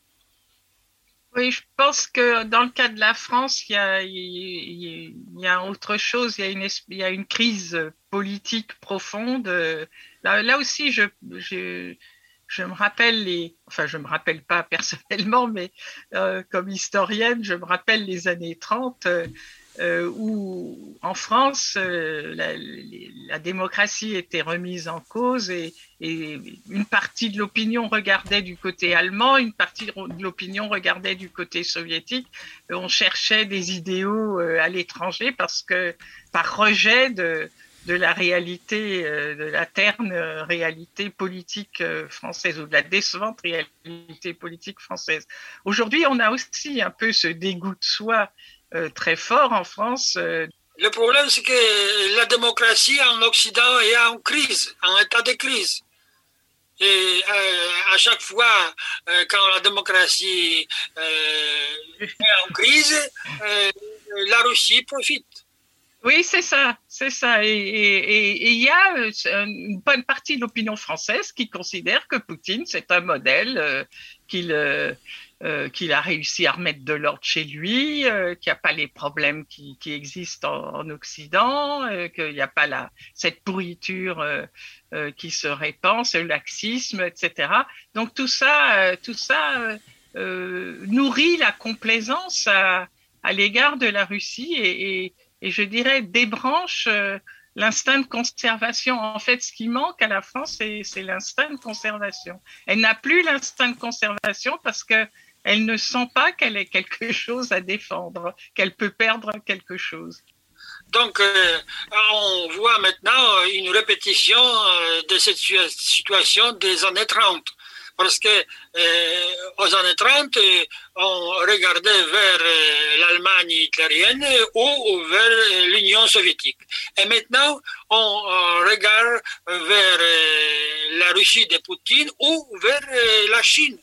Oui, je pense que dans le cas de la France, il y a, autre chose, il y a, une, crise politique profonde. Là, aussi, je, me rappelle les, enfin, je me rappelle pas personnellement, mais euh, comme historienne, je me rappelle les années 30. euh, où en France, euh, la, démocratie était remise en cause et, une partie de l'opinion regardait du côté allemand, une partie de l'opinion regardait du côté soviétique. On cherchait des idéaux euh, à l'étranger parce que par rejet de, la réalité, de la terne réalité politique française ou de la décevante réalité politique française. Aujourd'hui, on a aussi un peu ce dégoût de soi euh, très fort en France. Euh. Le problème, c'est que la démocratie en Occident est en crise, en état de crise. Et euh, à chaque fois, quand la démocratie est en crise, la Russie profite. Oui, c'est ça, c'est ça. Et il y a une bonne partie de l'opinion française qui considère que Poutine, c'est un modèle qu'il euh, qu'il a réussi à remettre de l'ordre chez lui, euh, qu'il n'y a pas les problèmes qui, existent en, en Occident, euh, qu'il n'y a pas la, cette pourriture qui se répand, ce laxisme, etc. Donc tout ça, tout ça nourrit la complaisance à, l'égard de la Russie et, je dirais débranche l'instinct de conservation. En fait, ce qui manque à la France, c'est l'instinct de conservation. Elle n'a plus l'instinct de conservation parce que elle ne sent pas qu'elle ait quelque chose à défendre, qu'elle peut perdre quelque chose. Donc, euh, on voit maintenant une répétition euh, de cette situation des années 30. Parce que euh, aux années 30, on regardait vers l'Allemagne hitlérienne ou vers l'Union soviétique. Et maintenant, on regarde vers la Russie de Poutine ou vers la Chine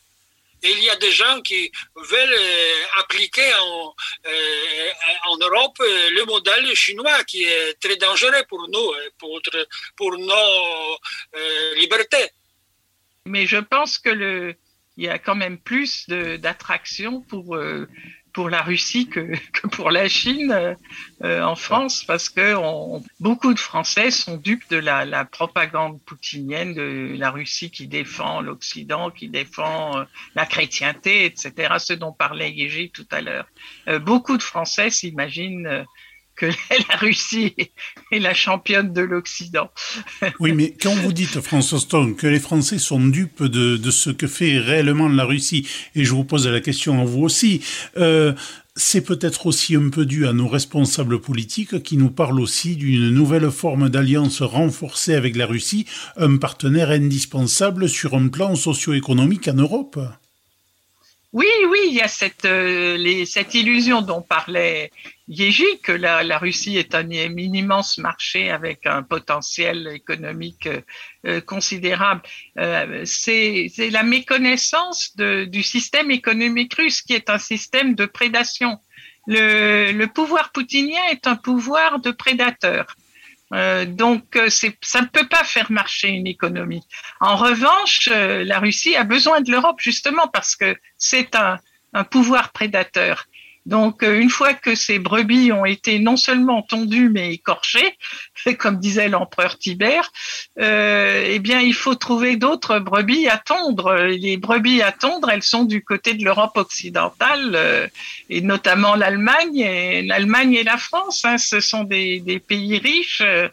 il y a des gens qui veulent euh, appliquer en, euh, Europe euh, le modèle chinois qui est très dangereux pour nous, pour, pour nos libertés. Mais je pense que le, il y a quand même plus d'attraction pour pour la Russie que, que pour la Chine euh, en France, parce que on, beaucoup de Français sont dupes de la, la, propagande poutinienne de la Russie qui défend l'Occident, qui défend euh, la chrétienté, etc., ce dont parlait Yégi tout à l'heure. Euh, beaucoup de Français s'imaginent que la Russie est la championne de l'Occident. oui, mais quand vous dites, François Stone, que les Français sont dupes de, de, ce que fait réellement la Russie, et je vous pose la question à vous aussi, euh, c'est peut-être aussi un peu dû à nos responsables politiques qui nous parlent aussi d'une nouvelle forme d'alliance renforcée avec la Russie, un partenaire indispensable sur un plan socio-économique en Europe. Oui, oui, il y a cette, euh, les, cette illusion dont parlait Yéji, que la, la, Russie est un, immense marché avec un potentiel économique euh, considérable. Euh, c'est la méconnaissance de, du système économique russe, qui est un système de prédation. Le, le pouvoir poutinien est un pouvoir de prédateur. Euh, donc, euh, ça ne peut pas faire marcher une économie. En revanche, euh, la Russie a besoin de l'Europe justement parce que c'est un, un, pouvoir prédateur. Donc, euh, une fois que ces brebis ont été non seulement tondues mais écorchées, comme disait l'empereur Tibère, euh, eh bien, il faut trouver d'autres brebis à tondre. Les brebis à tondre, elles sont du côté de l'Europe occidentale euh, et notamment l'Allemagne. Et l'Allemagne et la France, hein, ce sont des, pays riches. Euh,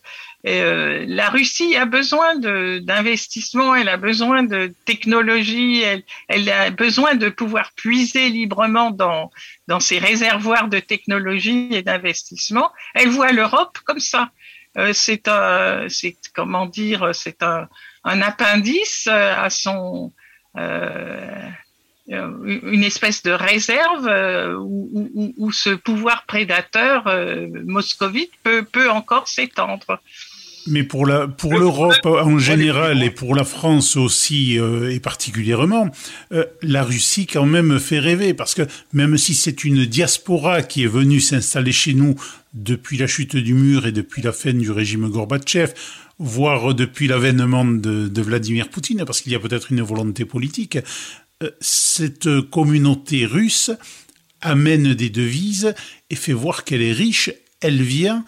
euh, la Russie a besoin d'investissement, elle a besoin de technologie, elle, a besoin de pouvoir puiser librement dans, ses réservoirs de technologie et d'investissement. Elle voit l'Europe comme ça. Euh, c'est un, comment dire, c'est un, appendice à son euh, une espèce de réserve où, ce pouvoir prédateur moscovite peut encore s'étendre. Mais pour l'Europe en général et pour la France aussi euh, et particulièrement, euh, la Russie quand même fait rêver parce que même si c'est une diaspora qui est venue s'installer chez nous depuis la chute du mur et depuis la fin du régime Gorbatchev, voire depuis l'avènement de, de Vladimir Poutine, parce qu'il y a peut-être une volonté politique, euh, cette communauté russe amène des devises et fait voir qu'elle est riche. Elle vient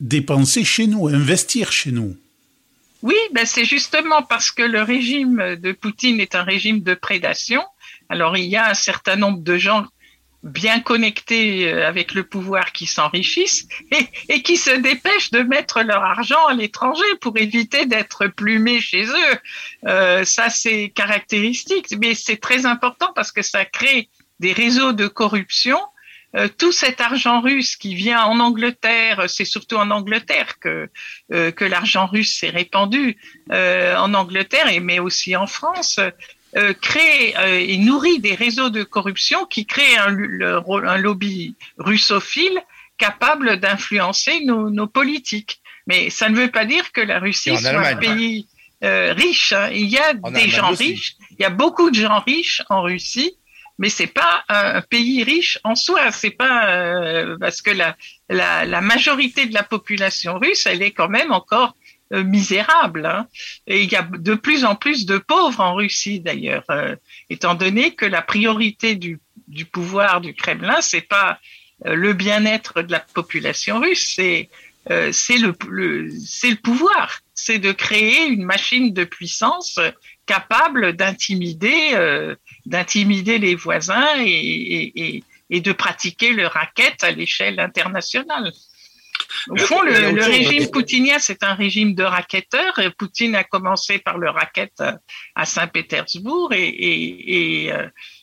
dépenser chez nous, investir chez nous. Oui, ben c'est justement parce que le régime de Poutine est un régime de prédation. Alors il y a un certain nombre de gens bien connectés euh, avec le pouvoir qui s'enrichissent et, qui se dépêchent de mettre leur argent à l'étranger pour éviter d'être plumés chez eux. Euh, ça, c'est caractéristique, mais c'est très important parce que ça crée des réseaux de corruption. Euh, tout cet argent russe qui vient en Angleterre, c'est surtout en Angleterre que euh, que l'argent russe s'est répandu euh, en Angleterre et mais aussi en France. Euh, crée euh, et nourrit des réseaux de corruption qui créent un, le, un lobby russophile capable d'influencer nos, nos, politiques. Mais ça ne veut pas dire que la Russie soit un pays euh, riche. Hein. Il y a des gens aussi. riches, il y a beaucoup de gens riches en Russie, mais c'est pas un pays riche en soi. C'est pas euh, parce que la, la, la majorité de la population russe, elle est quand même encore euh, misérable. Hein. Et il y a de plus en plus de pauvres en Russie d'ailleurs, euh, étant donné que la priorité du, du pouvoir du Kremlin, c'est pas euh, le bien-être de la population russe, c'est euh, c'est le, le c'est le pouvoir, c'est de créer une machine de puissance capable d'intimider euh, d'intimider les voisins et, et, et, et de pratiquer le racket à l'échelle internationale. Au fond, le, le régime poutinien, c'est un régime de racketteurs. Poutine a commencé par le racket à Saint-Pétersbourg et,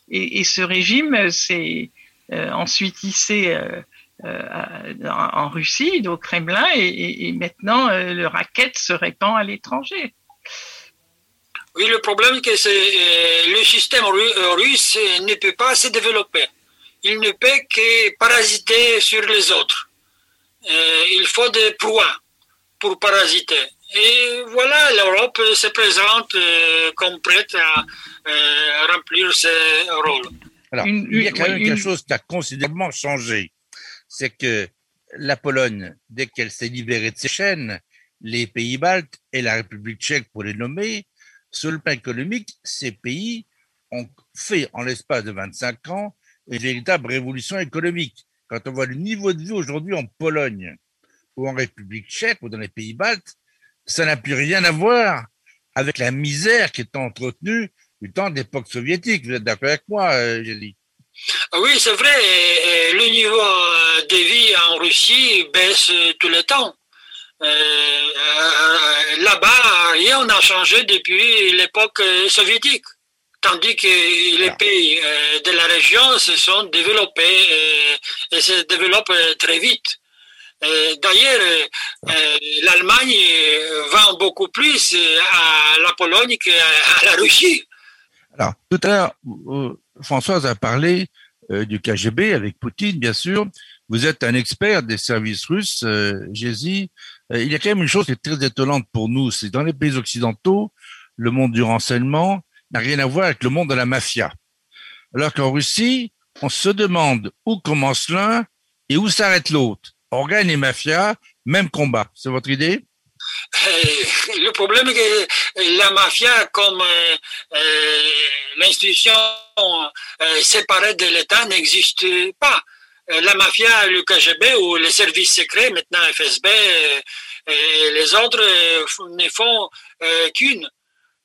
et, ce régime s'est euh, ensuite hissé euh, euh, en Russie, au Kremlin, et, maintenant euh, le racket se répand à l'étranger. Oui, le problème, c'est que euh, le système russe ne peut pas se développer. Il ne peut que parasiter sur les autres euh, il faut des proies pour parasiter. Et voilà, l'Europe se présente euh, comme prête à euh, remplir ce rôle. Alors, une, il y a quand même une... quelque chose qui a considérablement changé. C'est que la Pologne, dès qu'elle s'est libérée de ses chaînes, les pays baltes et la République tchèque, pour les nommer, sur le plan économique, ces pays ont fait, en l'espace de 25 ans, une véritable révolution économique quand on voit le niveau de vie aujourd'hui en Pologne ou en République tchèque ou dans les pays baltes, ça n'a plus rien à voir avec la misère qui est entretenue du temps de l'époque soviétique. Vous êtes d'accord avec moi, euh, Gélie Oui, c'est vrai. Le niveau euh, de vie en Russie baisse tout le temps. Euh, euh, Là-bas, rien n'a changé depuis l'époque soviétique tandis que les pays euh, de la région se sont développés euh, et se développent très vite. Euh, D'ailleurs, l'Allemagne vend beaucoup plus à la Pologne qu'à la Russie. Alors, tout à l'heure, Françoise a parlé du KGB avec Poutine, bien sûr. Vous êtes un expert des services russes, euh, Jési. Il y a quand même une chose qui est très étonnante pour nous, c'est dans les pays occidentaux, le monde du renseignement, n'a rien à voir avec le monde de la mafia. Alors qu'en Russie, on se demande où commence l'un et où s'arrête l'autre. Organes et mafia, même combat. C'est votre idée? Le problème est que la mafia, comme euh, l'institution euh, séparée de l'État, n'existe pas. La mafia, le KGB ou les services secrets, maintenant FSB, et les autres ne font qu'une.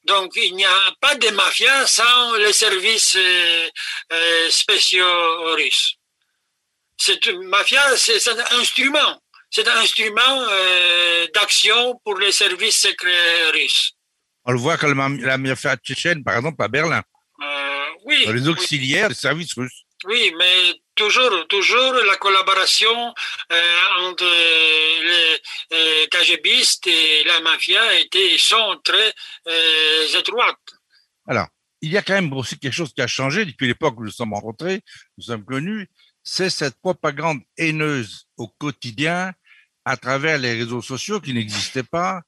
Donc, il n'y a pas de mafia sans les services euh, euh, spéciaux russes. Cette mafia, c'est un instrument. C'est un instrument euh, d'action pour les services secrets russes. On le voit comme la mafia tchétchène, par exemple, à Berlin. Euh, oui. Dans les auxiliaires oui. des services russes. Oui, mais toujours, toujours la collaboration euh, entre les euh, KGBistes et la mafia était, sont très euh, étroites. Alors, il y a quand même aussi quelque chose qui a changé depuis l'époque où nous sommes rencontrés, nous sommes connus, c'est cette propagande haineuse au quotidien à travers les réseaux sociaux qui n'existaient pas,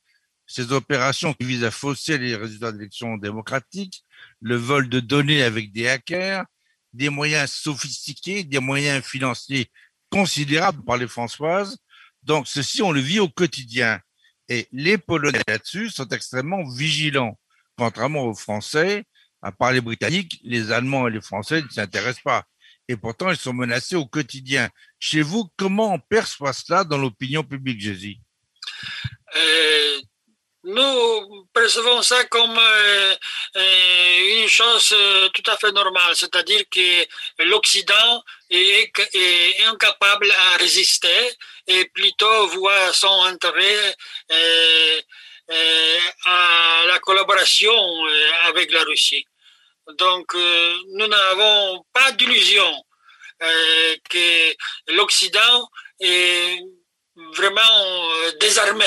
ces opérations qui visent à fausser les résultats d'élections démocratiques, le vol de données avec des hackers, des moyens sophistiqués, des moyens financiers considérables par les Françoises. Donc, ceci, on le vit au quotidien. Et les Polonais là-dessus sont extrêmement vigilants. Contrairement aux Français, à part les Britanniques, les Allemands et les Français ne s'intéressent pas. Et pourtant, ils sont menacés au quotidien. Chez vous, comment on perçoit cela dans l'opinion publique, Jésus? Euh, nous percevons ça comme euh, euh, une chose euh, tout à fait normale, c'est-à-dire que l'Occident est, est, incapable à résister et plutôt voit son intérêt à la collaboration avec la Russie. Donc, nous n'avons pas d'illusion que l'Occident est vraiment désarmé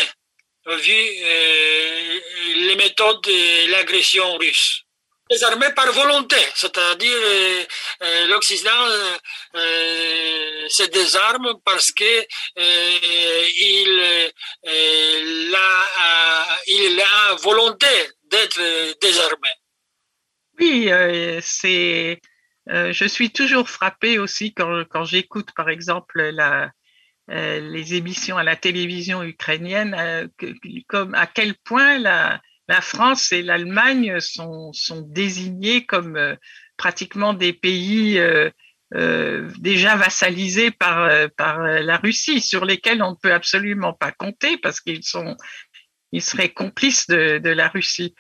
vu euh, les méthodes de l'agression russe. Les armées par volonté, c'est-à-dire euh, euh, l'Occident se désarme parce que il, a, il a volonté d'être désarmé. Oui, c'est. je suis toujours frappée aussi quand, quand j'écoute, par exemple, la, euh, les émissions à la télévision ukrainienne, euh, comme à quel point la, la France et l'Allemagne sont, sont désignés comme euh, pratiquement des pays déjà vassalisés par, par la Russie, sur lesquels on ne peut absolument pas compter parce qu'ils sont, ils seraient complices de, de la Russie.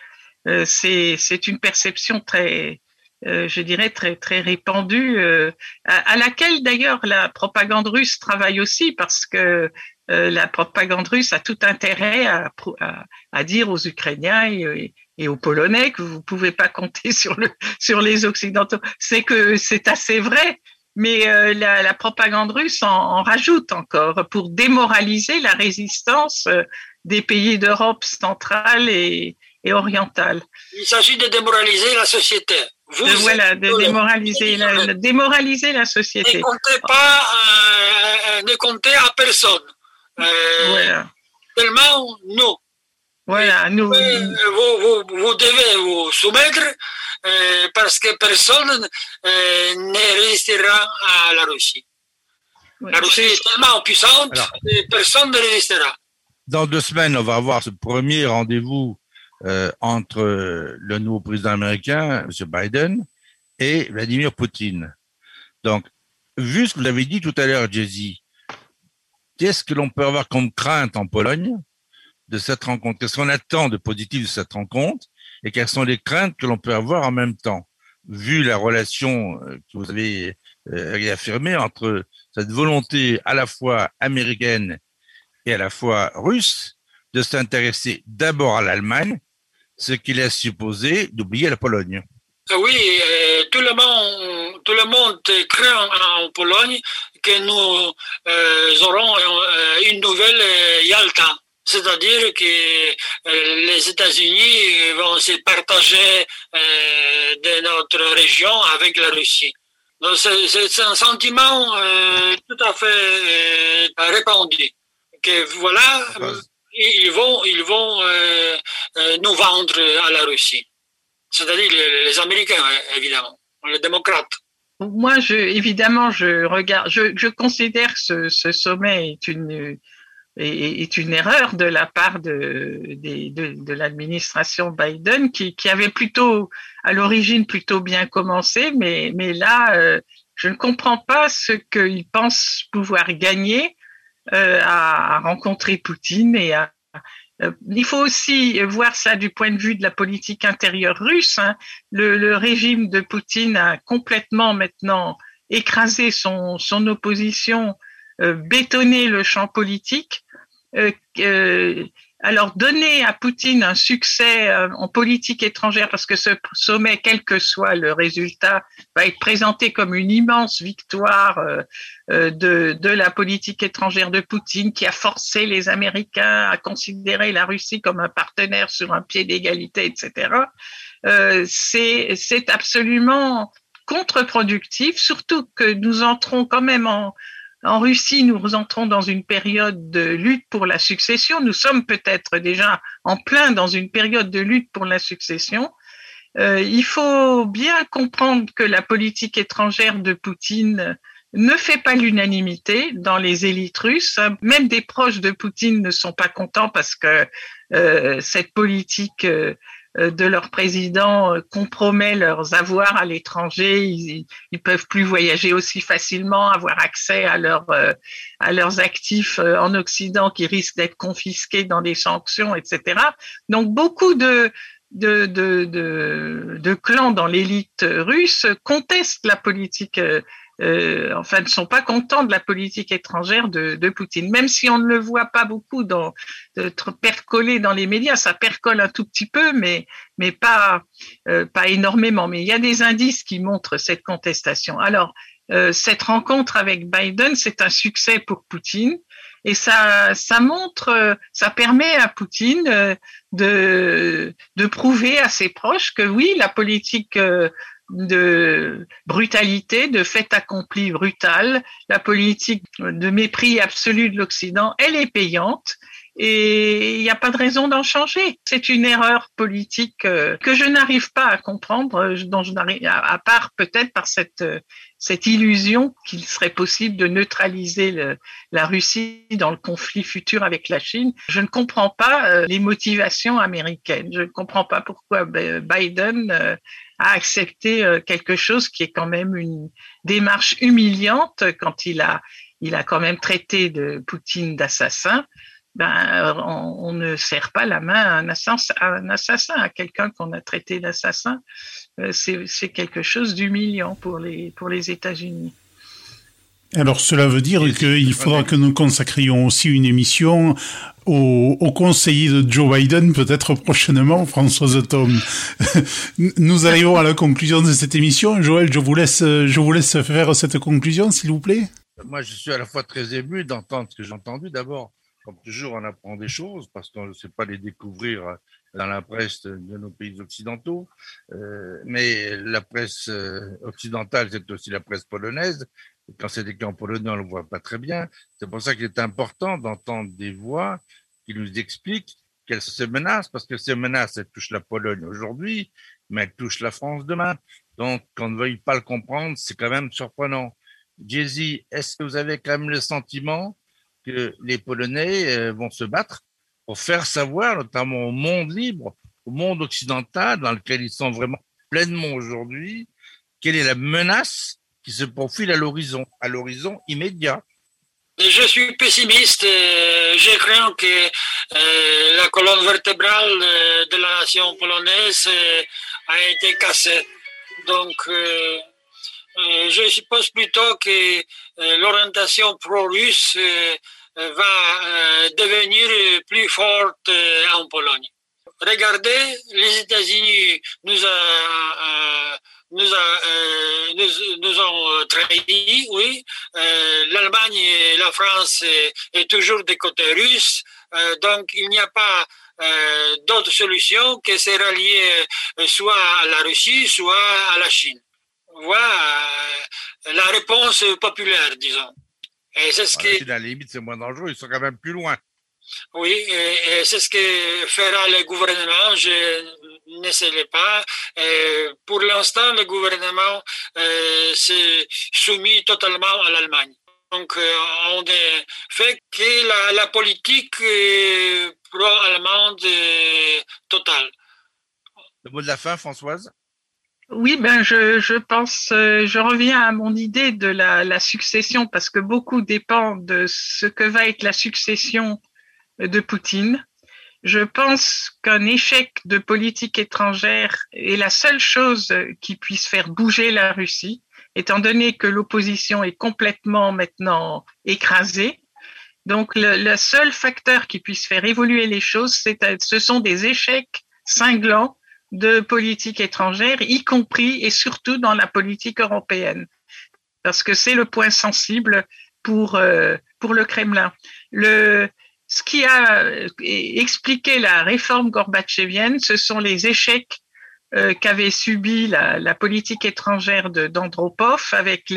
c'est une perception très, euh, je dirais, très, très répandue, euh, à, laquelle d'ailleurs la propagande russe travaille aussi, parce que euh, la propagande russe a tout intérêt à, à, dire aux Ukrainiens et, aux Polonais que vous pouvez pas compter sur, le, sur les Occidentaux. C'est que c'est assez vrai, mais la, la, propagande russe en, en, rajoute encore pour démoraliser la résistance des pays d'Europe centrale et, et orientale. Il s'agit de démoraliser la société. Vous voilà, de démoraliser la, démoraliser la société. Ne comptez pas, euh, ne comptez à personne. Euh, voilà. Tellement non. Voilà, nous. Vous, vous, vous, devez vous soumettre euh, parce que personne euh, ne résistera à la Russie. Oui, la Russie est tellement puissante que personne ne résistera. Dans deux semaines, on va avoir ce premier rendez-vous euh, entre le nouveau président américain, M. Biden, et Vladimir Poutine. Donc, vu ce que vous avez dit tout à l'heure, Jay-Z, qu'est-ce que l'on peut avoir comme crainte en Pologne de cette rencontre? Qu'est-ce qu'on attend de positif de cette rencontre? Et quelles sont les craintes que l'on peut avoir en même temps, vu la relation euh, que vous avez euh, réaffirmée entre cette volonté à la fois américaine et à la fois russe de s'intéresser d'abord à l'Allemagne ce qui laisse supposer d'oublier la Pologne. Ah oui, euh, tout, le monde, tout le monde craint en, Pologne que nous euh, aurons euh, une nouvelle Yalta. C'est-à-dire que les États-Unis vont se partager de notre région avec la Russie. c'est un sentiment tout à fait répandu. Que voilà, ils vont, ils vont euh, euh, nous vendre à la Russie. C'est-à-dire les, Américains, évidemment, les démocrates. Moi, évidemment, je regarde, je, considère que ce, sommet est une erreur de la part de, l'administration Biden qui, avait plutôt à l'origine plutôt bien commencé, mais mais là, euh, je ne comprends pas ce qu'ils pensent pouvoir gagner euh, à, rencontrer Poutine et à euh, il faut aussi voir ça du point de vue de la politique intérieure russe. Hein. Le, le, régime de Poutine a complètement maintenant écrasé son, son opposition, euh, bétonné le champ politique. Euh, euh alors donner à Poutine un succès euh, en politique étrangère, parce que ce sommet, quel que soit le résultat, va être présenté comme une immense victoire euh, euh, de, de la politique étrangère de Poutine, qui a forcé les Américains à considérer la Russie comme un partenaire sur un pied d'égalité, etc. C'est absolument contre-productif, surtout que nous entrons quand même en, en Russie, nous entrons dans une période de lutte pour la succession. Nous sommes peut-être déjà en plein dans une période de lutte pour la succession. Euh, il faut bien comprendre que la politique étrangère de Poutine ne fait pas l'unanimité dans les élites russes. Même des proches de Poutine ne sont pas contents parce que euh, cette politique euh, de leur président euh, compromet leurs avoirs à l'étranger. Ils, ils peuvent plus voyager aussi facilement, avoir accès à, leur, euh, à leurs actifs en Occident qui risquent d'être confisqués dans des sanctions, etc. Donc beaucoup de, de, de, de, de clans dans l'élite russe contestent la politique euh, enfin, ne sont pas contents de la politique étrangère de, de, Poutine. Même si on ne le voit pas beaucoup dans, percoler dans les médias, ça percole un tout petit peu, mais, mais pas, euh, pas énormément. Mais il y a des indices qui montrent cette contestation. Alors, euh, cette rencontre avec Biden, c'est un succès pour Poutine. Et ça, ça montre, ça permet à Poutine euh, de, de prouver à ses proches que oui, la politique euh, de brutalité, de fait accompli brutal, la politique de mépris absolu de l'Occident, elle est payante et il n'y a pas de raison d'en changer. C'est une erreur politique euh, que je n'arrive pas à comprendre, euh, dont je n'arrive à part peut-être par cette euh, cette illusion qu'il serait possible de neutraliser la Russie dans le conflit futur avec la Chine. Je ne comprends pas les motivations américaines. Je ne comprends pas pourquoi Biden a accepté quelque chose qui est quand même une démarche humiliante quand il a il a quand même traité de Poutine d'assassin ben, on, ne serre pas la main à un assassin, à, un assassin, à quelqu'un qu'on a traité d'assassin. Euh, c'est quelque chose d'humiliant pour les, pour les États-Unis. Alors cela veut dire qu'il faudra que nous consacrions aussi une émission au, au conseiller de Joe Biden, peut-être prochainement, Françoise Tom. nous arrivons à la conclusion de cette émission. Joël, je vous laisse, je vous laisse faire cette conclusion, s'il vous plaît. Moi, je suis à la fois très ému d'entendre ce que j'ai entendu d'abord comme toujours, on apprend des choses parce qu'on ne sait pas les découvrir dans la presse de nos pays occidentaux. Euh, mais la presse euh, occidentale, c'est aussi la presse polonaise. Quand c'est des camps polonais, on ne le voit pas très bien. C'est pour ça qu'il est important d'entendre des voix qui nous expliquent quelles sont ces menaces, parce que ces menaces, elles touchent la Pologne aujourd'hui, mais elles touchent la France demain. Donc, qu'on ne veuille pas le comprendre, c'est quand même surprenant. Jay-Z, est-ce que vous avez quand même le sentiment que les Polonais euh, vont se battre pour faire savoir, notamment au monde libre, au monde occidental, dans lequel ils sont vraiment pleinement aujourd'hui, quelle est la menace qui se profile à l'horizon, à l'horizon immédiat. Je suis pessimiste. Euh, je crains que euh, la colonne vertébrale de la nation polonaise a été cassée. Donc, je suppose plutôt que l'orientation pro-russe va devenir plus forte en Pologne. Regardez, les États-Unis nous, a, nous, a, nous, nous, ont trahis, oui. L'Allemagne et la France est toujours des côtés russes, donc il n'y a pas d'autre solution que se rallier soit à la Russie, soit à la Chine. Voilà la réponse populaire, disons. Et c'est ce qui. la limite, c'est moins dangereux, ils sont quand même plus loin. Oui, et, c'est ce que fera le gouvernement. Je ne sais pas. pour l'instant, le gouvernement euh, s'est soumis totalement à l'Allemagne. Donc, euh, on fait que la, la politique pro-allemande totale. Le mot de la fin, Françoise? Oui, ben je, je pense, euh, je reviens à mon idée de la, la, succession parce que beaucoup dépend de ce que va être la succession de Poutine. Je pense qu'un échec de politique étrangère est la seule chose qui puisse faire bouger la Russie, étant donné que l'opposition est complètement maintenant écrasée. Donc le, seul facteur qui puisse faire évoluer les choses, ce sont des échecs cinglants de politique étrangère, y compris et surtout dans la politique européenne, parce que c'est le point sensible pour, euh, pour le Kremlin. Ce qui a euh, expliqué la réforme gorbatchevienne, ce sont les échecs euh, qu'avait subi la, politique étrangère d'Andropov avec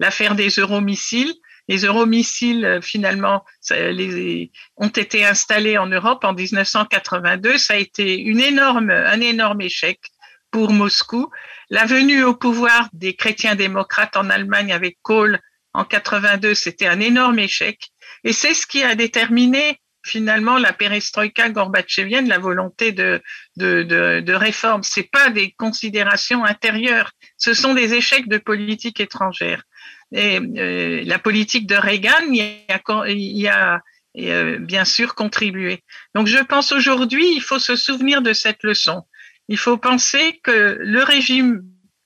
l'affaire des euromissiles les euromissiles, euh, finalement, ont été installés en Europe en 1982. Ça a été une énorme, un énorme échec pour Moscou. La venue au pouvoir des chrétiens démocrates en Allemagne avec Kohl en 82, c'était un énorme échec. Et c'est ce qui a déterminé finalement la perestroïka gorbatchevienne, la volonté de, de, de, de réforme. C'est pas des considérations intérieures, ce sont des échecs de politique étrangère. Et euh, la politique de Reagan y a, y a euh, bien sûr contribué. Donc je pense aujourd'hui, il faut se souvenir de cette leçon. Il faut penser que le régime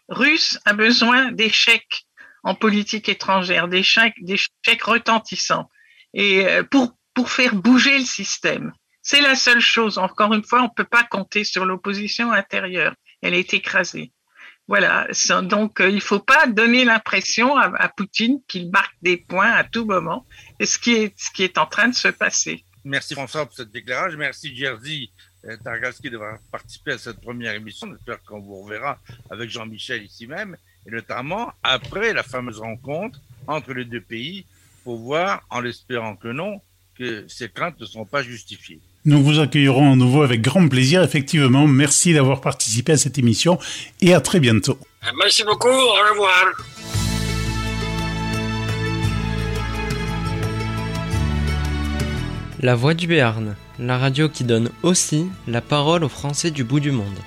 russe a besoin d'échecs en politique étrangère, d'échecs, d'échecs retentissants, et euh, pour pour faire bouger le système. C'est la seule chose. Encore une fois, on ne peut pas compter sur l'opposition intérieure. Elle est écrasée. Voilà. Donc, euh, il ne faut pas donner l'impression à, Poutine qu'il marque des points à tout moment. Et ce qui est, en train de se passer. Merci François pour cette déclaration. Merci Jerzy euh, Targalski d'avoir participé à cette première émission. J'espère qu'on vous reverra avec Jean-Michel ici même, et notamment après la fameuse rencontre entre les deux pays pour voir, en l'espérant que non, que ces craintes ne sont pas justifiées. Nous vous accueillerons à nouveau avec grand plaisir, effectivement. Merci d'avoir participé à cette émission et à très bientôt. Merci beaucoup, au revoir. La Voix du Béarn, la radio qui donne aussi la parole aux Français du bout du monde.